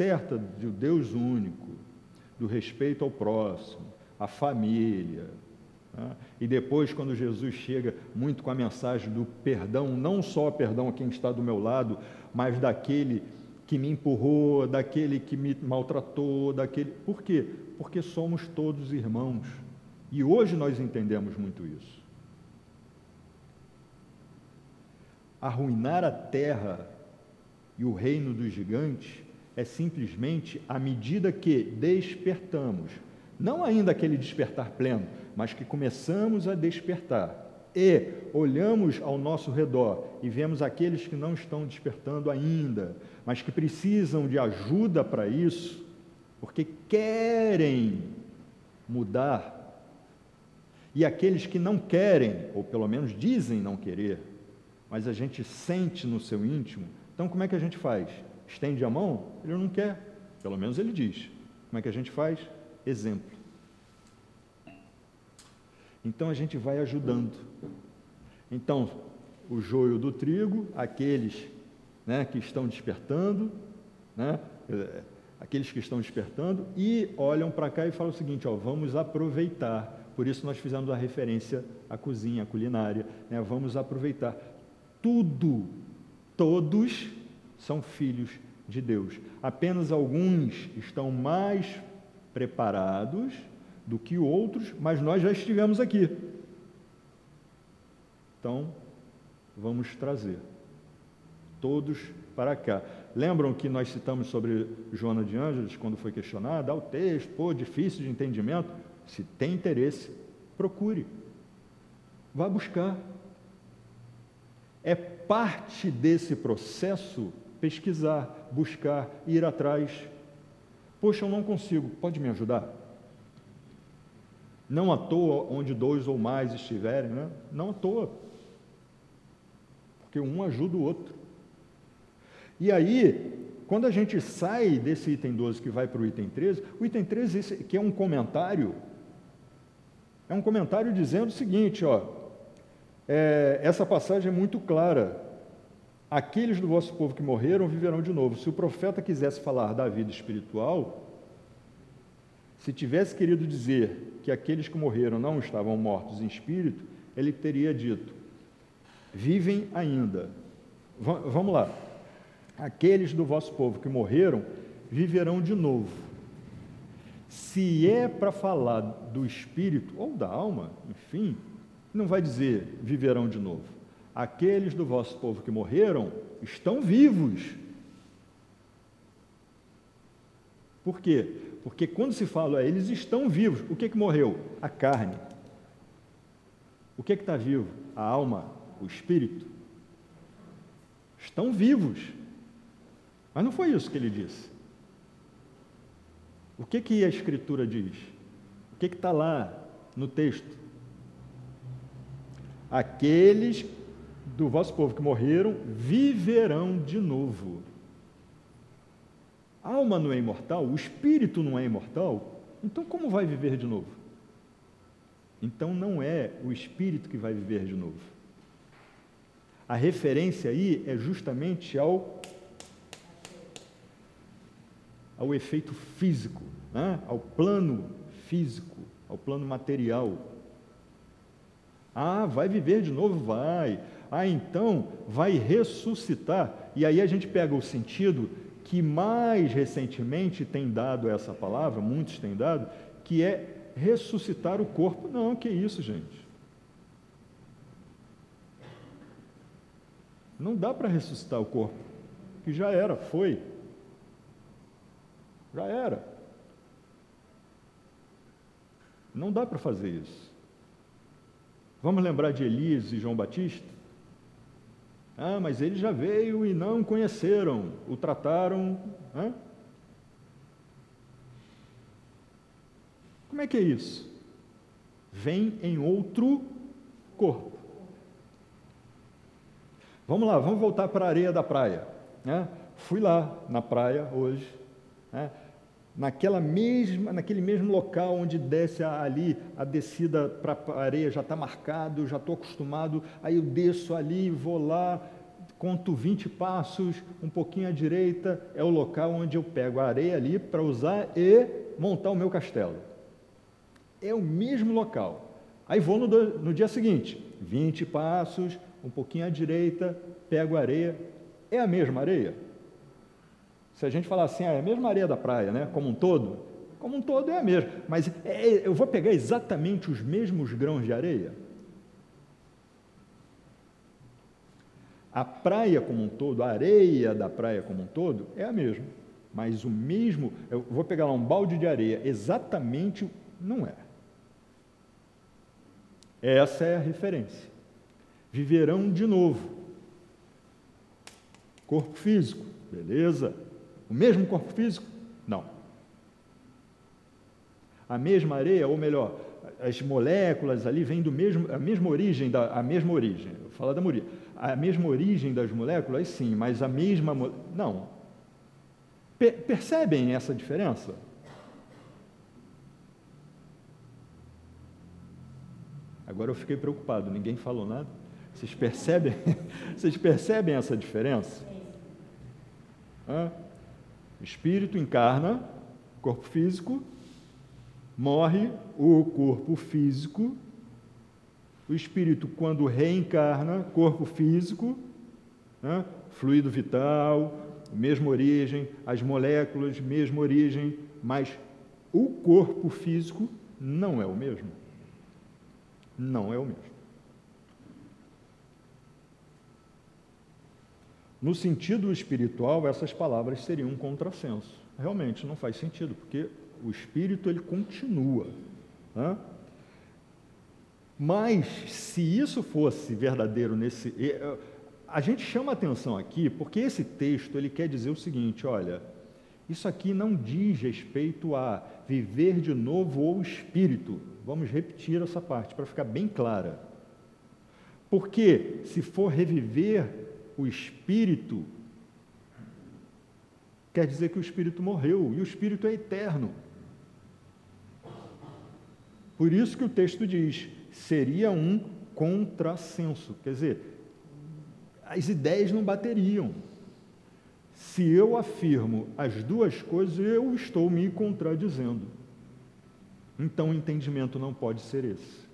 certa de um Deus único, do respeito ao próximo, à família, né? e depois, quando Jesus chega muito com a mensagem do perdão, não só perdão a quem está do meu lado, mas daquele que me empurrou, daquele que me maltratou, daquele. Por quê? Porque somos todos irmãos. E hoje nós entendemos muito isso. Arruinar a terra e o reino dos gigantes é simplesmente à medida que despertamos, não ainda aquele despertar pleno, mas que começamos a despertar. E olhamos ao nosso redor e vemos aqueles que não estão despertando ainda, mas que precisam de ajuda para isso, porque querem mudar, e aqueles que não querem, ou pelo menos dizem não querer, mas a gente sente no seu íntimo, então como é que a gente faz? Estende a mão? Ele não quer, pelo menos ele diz. Como é que a gente faz? Exemplo. Então a gente vai ajudando. Então, o joio do trigo, aqueles né, que estão despertando, né, aqueles que estão despertando, e olham para cá e falam o seguinte: ó, vamos aproveitar. Por isso nós fizemos a referência à cozinha, à culinária. Né, vamos aproveitar. Tudo, todos são filhos de Deus. Apenas alguns estão mais preparados do que outros, mas nós já estivemos aqui. Então, vamos trazer todos para cá. Lembram que nós citamos sobre Joana de Ângeles, quando foi questionada, ah, o texto, pô, difícil de entendimento. Se tem interesse, procure. Vá buscar. É parte desse processo pesquisar, buscar, ir atrás. Poxa, eu não consigo, pode me ajudar? Não à toa onde dois ou mais estiverem, né? não à toa. Porque um ajuda o outro. E aí, quando a gente sai desse item 12 que vai para o item 13, o item 13, esse, que é um comentário, é um comentário dizendo o seguinte, ó, é, essa passagem é muito clara. Aqueles do vosso povo que morreram viverão de novo. Se o profeta quisesse falar da vida espiritual, se tivesse querido dizer que aqueles que morreram não estavam mortos em espírito, ele teria dito: vivem ainda. V vamos lá. Aqueles do vosso povo que morreram viverão de novo. Se é para falar do espírito ou da alma, enfim, não vai dizer viverão de novo. Aqueles do vosso povo que morreram estão vivos. Por quê? Porque quando se fala, eles estão vivos. O que, que morreu? A carne. O que está vivo? A alma, o espírito. Estão vivos. Mas não foi isso que ele disse. O que, que a Escritura diz? O que está lá no texto? Aqueles do vosso povo que morreram viverão de novo. A alma não é imortal, o espírito não é imortal, então como vai viver de novo? Então não é o espírito que vai viver de novo. A referência aí é justamente ao, ao efeito físico, né? ao plano físico, ao plano material. Ah, vai viver de novo? Vai. Ah, então vai ressuscitar. E aí a gente pega o sentido que mais recentemente tem dado essa palavra, muitos têm dado, que é ressuscitar o corpo. Não, que isso, gente. Não dá para ressuscitar o corpo, que já era, foi. Já era. Não dá para fazer isso. Vamos lembrar de Elias e João Batista? Ah, mas ele já veio e não conheceram, o trataram. Como é que é isso? Vem em outro corpo. Vamos lá, vamos voltar para a areia da praia. Né? Fui lá na praia hoje, né? Naquela mesma, naquele mesmo local onde desce ali a descida para a areia já está marcado, já estou acostumado, aí eu desço ali, vou lá, conto 20 passos, um pouquinho à direita, é o local onde eu pego a areia ali para usar e montar o meu castelo. É o mesmo local. Aí vou no, no dia seguinte, 20 passos, um pouquinho à direita, pego a areia. É a mesma areia? Se a gente falar assim, ah, é a mesma areia da praia, né? Como um todo, como um todo é a mesma. Mas é, é eu vou pegar exatamente os mesmos grãos de areia? A praia como um todo, a areia da praia como um todo, é a mesma. Mas o mesmo, eu vou pegar lá um balde de areia, exatamente não é. Essa é a referência. Viverão de novo. Corpo físico, beleza. O mesmo corpo físico? Não. A mesma areia, ou melhor, as moléculas ali vêm do mesmo, a mesma origem, da, a mesma origem. Vou falar da Moria a mesma origem das moléculas, sim, mas a mesma. Não. percebem essa diferença? Agora eu fiquei preocupado, ninguém falou nada. Vocês percebem? Vocês percebem essa diferença? Hã? Espírito encarna, corpo físico, morre o corpo físico o espírito, quando reencarna, corpo físico, né? fluido vital, mesma origem, as moléculas, mesma origem, mas o corpo físico não é o mesmo. Não é o mesmo. No sentido espiritual, essas palavras seriam um contrassenso. Realmente não faz sentido, porque o espírito ele continua. Né? Mas, se isso fosse verdadeiro nesse. A gente chama atenção aqui porque esse texto ele quer dizer o seguinte: olha, isso aqui não diz respeito a viver de novo ou espírito. Vamos repetir essa parte para ficar bem clara. Porque se for reviver o espírito, quer dizer que o espírito morreu e o espírito é eterno. Por isso que o texto diz: seria um contrassenso. Quer dizer, as ideias não bateriam. Se eu afirmo as duas coisas, eu estou me contradizendo. Então o entendimento não pode ser esse.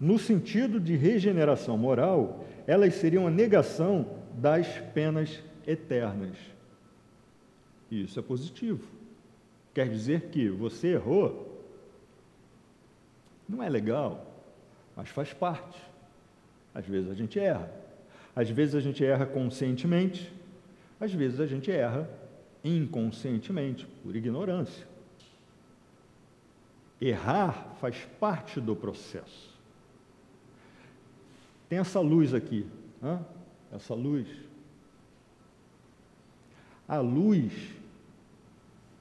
No sentido de regeneração moral, elas seriam a negação das penas eternas. Isso é positivo. Quer dizer que você errou. Não é legal, mas faz parte. Às vezes a gente erra. Às vezes a gente erra conscientemente, às vezes a gente erra inconscientemente, por ignorância. Errar faz parte do processo. Tem essa luz aqui, hein? essa luz. A luz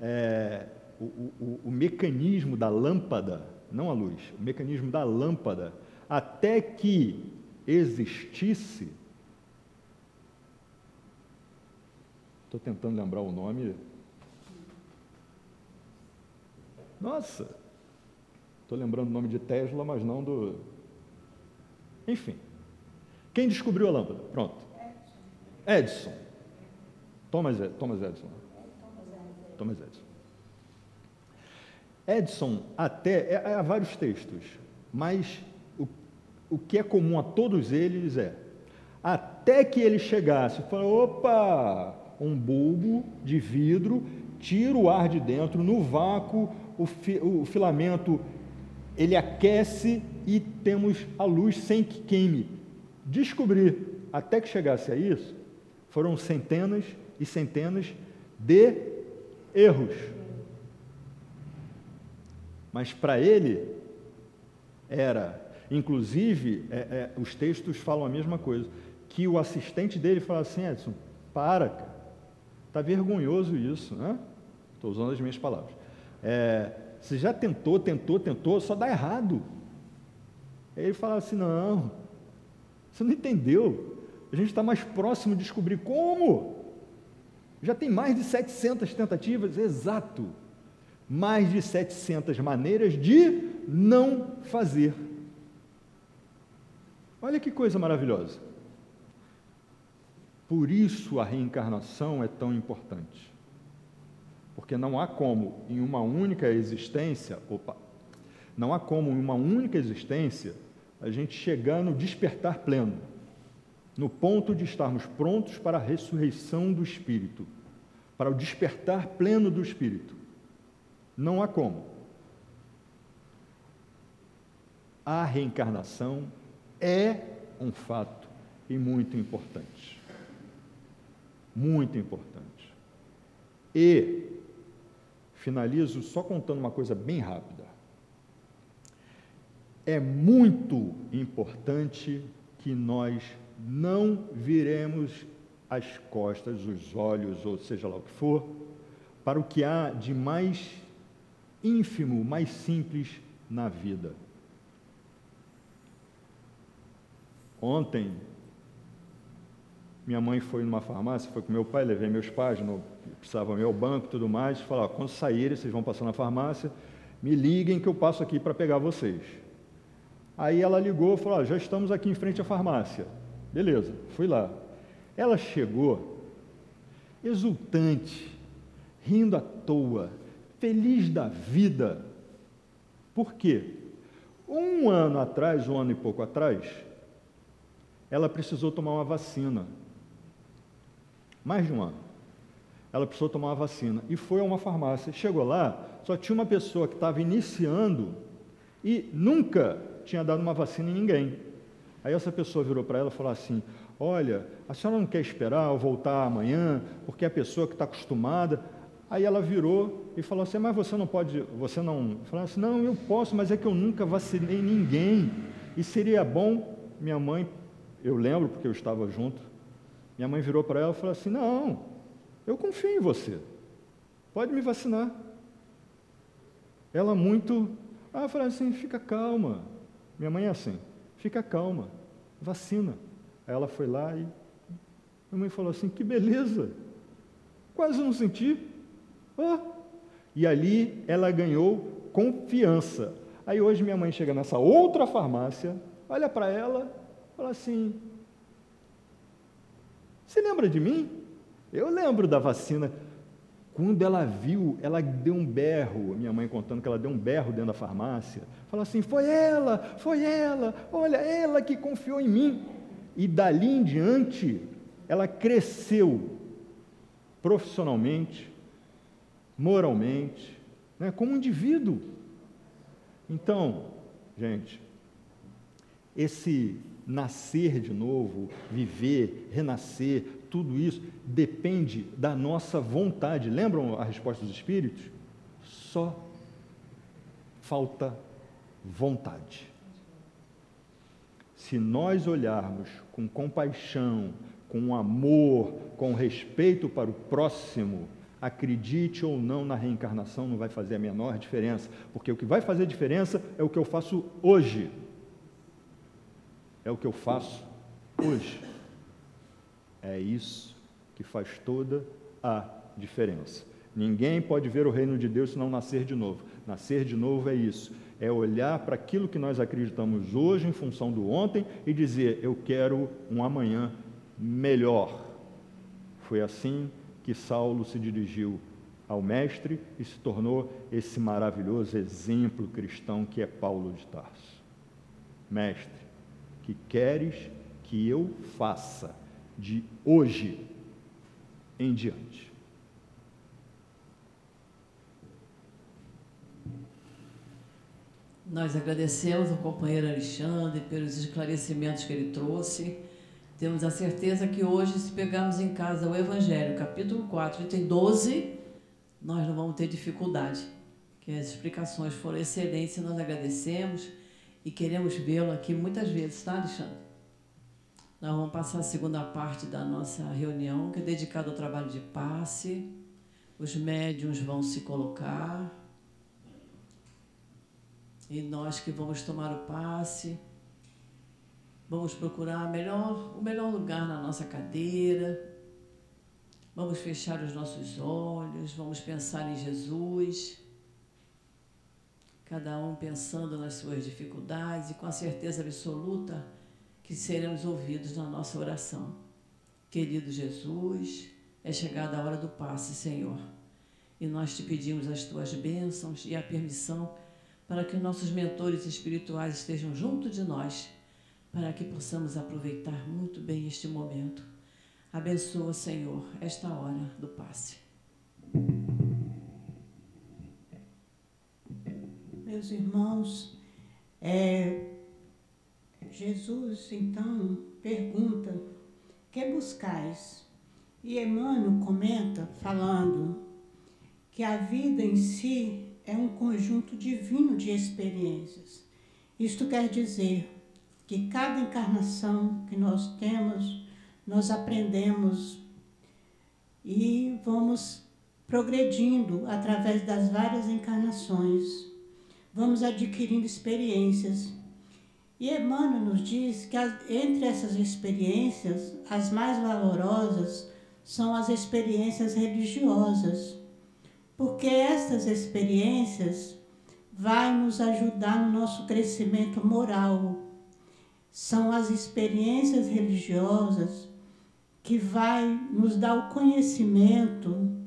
é, o, o, o mecanismo da lâmpada, não a luz, o mecanismo da lâmpada, até que existisse. Estou tentando lembrar o nome. Nossa! Estou lembrando o nome de Tesla, mas não do. Enfim. Quem descobriu a lâmpada? Pronto. Edison. Thomas, Thomas Edison. Thomas Edison. Edison, até, é, há vários textos, mas o, o que é comum a todos eles é, até que ele chegasse, falou, opa, um bulbo de vidro, tira o ar de dentro, no vácuo, o, fi, o filamento, ele aquece e temos a luz sem que queime. Descobrir, até que chegasse a isso, foram centenas e centenas de erros. Mas para ele era, inclusive, é, é, os textos falam a mesma coisa, que o assistente dele fala assim, Edson, para, cara, Está vergonhoso isso, né? Estou usando as minhas palavras. É, você já tentou, tentou, tentou, só dá errado. Aí ele fala assim: não, você não entendeu. A gente está mais próximo de descobrir como. Já tem mais de 700 tentativas, exato. Mais de 700 maneiras de não fazer. Olha que coisa maravilhosa. Por isso a reencarnação é tão importante. Porque não há como, em uma única existência, opa, não há como, em uma única existência, a gente chegar no despertar pleno, no ponto de estarmos prontos para a ressurreição do Espírito, para o despertar pleno do Espírito. Não há como. A reencarnação é um fato e muito importante. Muito importante. E finalizo só contando uma coisa bem rápida. É muito importante que nós não viremos as costas, os olhos, ou seja lá o que for, para o que há de mais ínfimo, mais simples na vida. Ontem, minha mãe foi numa farmácia, foi com meu pai, levei meus pais, no, precisavam ir ao banco tudo mais, falou, quando saírem, vocês vão passar na farmácia, me liguem que eu passo aqui para pegar vocês. Aí ela ligou e falou, já estamos aqui em frente à farmácia. Beleza, fui lá. Ela chegou exultante, rindo à toa, feliz da vida. Por quê? Um ano atrás, um ano e pouco atrás, ela precisou tomar uma vacina. Mais de um ano. Ela precisou tomar uma vacina. E foi a uma farmácia. Chegou lá, só tinha uma pessoa que estava iniciando e nunca tinha dado uma vacina em ninguém. Aí essa pessoa virou para ela e falou assim: Olha, a senhora não quer esperar eu voltar amanhã, porque é a pessoa que está acostumada. Aí ela virou e falou assim: Mas você não pode, você não. Falou assim: Não, eu posso, mas é que eu nunca vacinei ninguém. E seria bom, minha mãe eu lembro porque eu estava junto. Minha mãe virou para ela e falou assim: Não, eu confio em você, pode me vacinar. Ela muito. Ah, falei assim: fica calma. Minha mãe é assim: fica calma, vacina. Aí ela foi lá e. Minha mãe falou assim: que beleza, quase não senti. Ah. E ali ela ganhou confiança. Aí hoje minha mãe chega nessa outra farmácia, olha para ela Fala assim: Você lembra de mim? Eu lembro da vacina. Quando ela viu, ela deu um berro, minha mãe contando que ela deu um berro dentro da farmácia. Fala assim: Foi ela, foi ela, olha, ela que confiou em mim. E dali em diante, ela cresceu profissionalmente, moralmente, né, como indivíduo. Então, gente, esse nascer de novo, viver, renascer, tudo isso depende da nossa vontade. Lembram a resposta dos Espíritos? Só falta vontade. Se nós olharmos com compaixão, com amor, com respeito para o próximo, acredite ou não na reencarnação, não vai fazer a menor diferença, porque o que vai fazer diferença é o que eu faço hoje é o que eu faço hoje. É isso que faz toda a diferença. Ninguém pode ver o reino de Deus se não nascer de novo. Nascer de novo é isso, é olhar para aquilo que nós acreditamos hoje em função do ontem e dizer: eu quero um amanhã melhor. Foi assim que Saulo se dirigiu ao Mestre e se tornou esse maravilhoso exemplo cristão que é Paulo de Tarso. Mestre, que queres que eu faça de hoje em diante. Nós agradecemos ao companheiro Alexandre pelos esclarecimentos que ele trouxe. Temos a certeza que hoje, se pegarmos em casa o Evangelho, capítulo 4, item 12, nós não vamos ter dificuldade. Que as explicações foram excelentes nós agradecemos e queremos vê-lo aqui muitas vezes, tá, Alexandre? Nós vamos passar a segunda parte da nossa reunião, que é dedicada ao trabalho de passe. Os médiums vão se colocar. E nós que vamos tomar o passe, vamos procurar melhor, o melhor lugar na nossa cadeira. Vamos fechar os nossos olhos, vamos pensar em Jesus. Cada um pensando nas suas dificuldades e com a certeza absoluta que seremos ouvidos na nossa oração. Querido Jesus, é chegada a hora do passe, Senhor, e nós te pedimos as tuas bênçãos e a permissão para que nossos mentores espirituais estejam junto de nós, para que possamos aproveitar muito bem este momento. Abençoa, Senhor, esta hora do passe. Meus irmãos, é, Jesus então pergunta: que buscais? E Emmanuel comenta, falando que a vida em si é um conjunto divino de experiências. Isto quer dizer que cada encarnação que nós temos, nós aprendemos e vamos progredindo através das várias encarnações, vamos adquirindo experiências e Emmanuel nos diz que entre essas experiências, as mais valorosas são as experiências religiosas, porque essas experiências vai nos ajudar no nosso crescimento moral. São as experiências religiosas que vai nos dar o conhecimento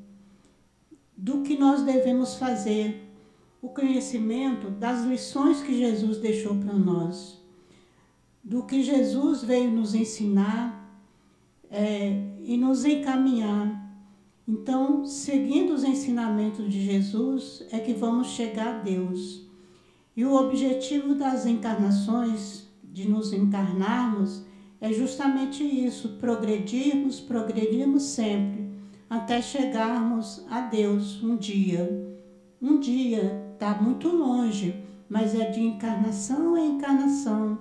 do que nós devemos fazer, o conhecimento das lições que Jesus deixou para nós do que Jesus veio nos ensinar é, e nos encaminhar. Então, seguindo os ensinamentos de Jesus, é que vamos chegar a Deus. E o objetivo das encarnações, de nos encarnarmos, é justamente isso: progredirmos, progredirmos sempre, até chegarmos a Deus um dia. Um dia está muito longe, mas é de encarnação em encarnação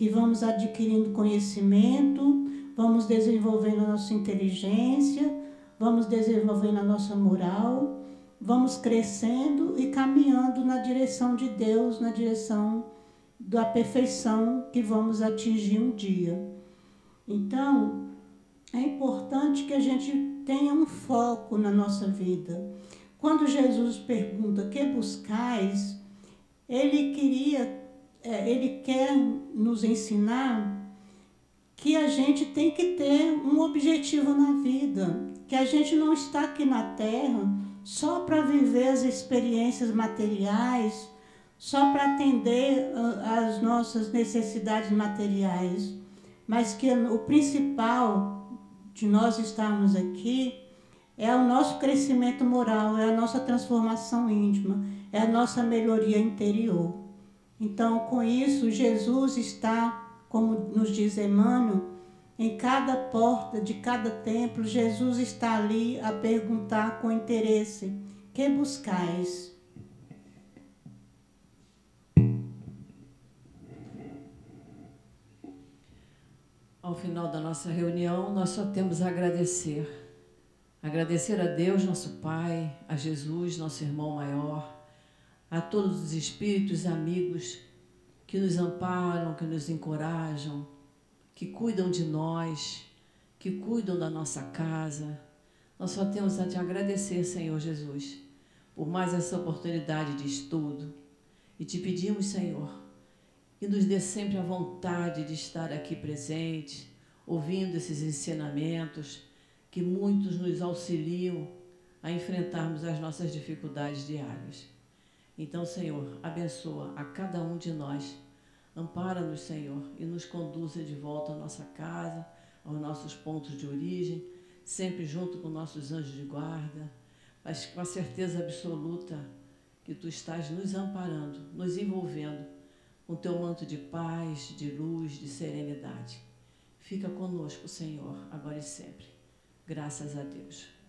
que vamos adquirindo conhecimento, vamos desenvolvendo a nossa inteligência, vamos desenvolvendo a nossa moral, vamos crescendo e caminhando na direção de Deus, na direção da perfeição que vamos atingir um dia. Então, é importante que a gente tenha um foco na nossa vida. Quando Jesus pergunta: "Que buscais?", ele queria ele quer nos ensinar que a gente tem que ter um objetivo na vida, que a gente não está aqui na Terra só para viver as experiências materiais, só para atender as nossas necessidades materiais, mas que o principal de nós estarmos aqui é o nosso crescimento moral, é a nossa transformação íntima, é a nossa melhoria interior. Então, com isso, Jesus está, como nos diz Emmanuel, em cada porta de cada templo, Jesus está ali a perguntar com interesse: que buscais? Ao final da nossa reunião, nós só temos a agradecer. Agradecer a Deus, nosso Pai, a Jesus, nosso irmão maior a todos os espíritos amigos que nos amparam, que nos encorajam, que cuidam de nós, que cuidam da nossa casa. Nós só temos a te agradecer, Senhor Jesus, por mais essa oportunidade de estudo. E te pedimos, Senhor, que nos dê sempre a vontade de estar aqui presente, ouvindo esses ensinamentos que muitos nos auxiliam a enfrentarmos as nossas dificuldades diárias. Então, Senhor, abençoa a cada um de nós. Ampara-nos, Senhor, e nos conduza de volta à nossa casa, aos nossos pontos de origem, sempre junto com nossos anjos de guarda, mas com a certeza absoluta que Tu estás nos amparando, nos envolvendo com Teu manto de paz, de luz, de serenidade. Fica conosco, Senhor, agora e sempre. Graças a Deus.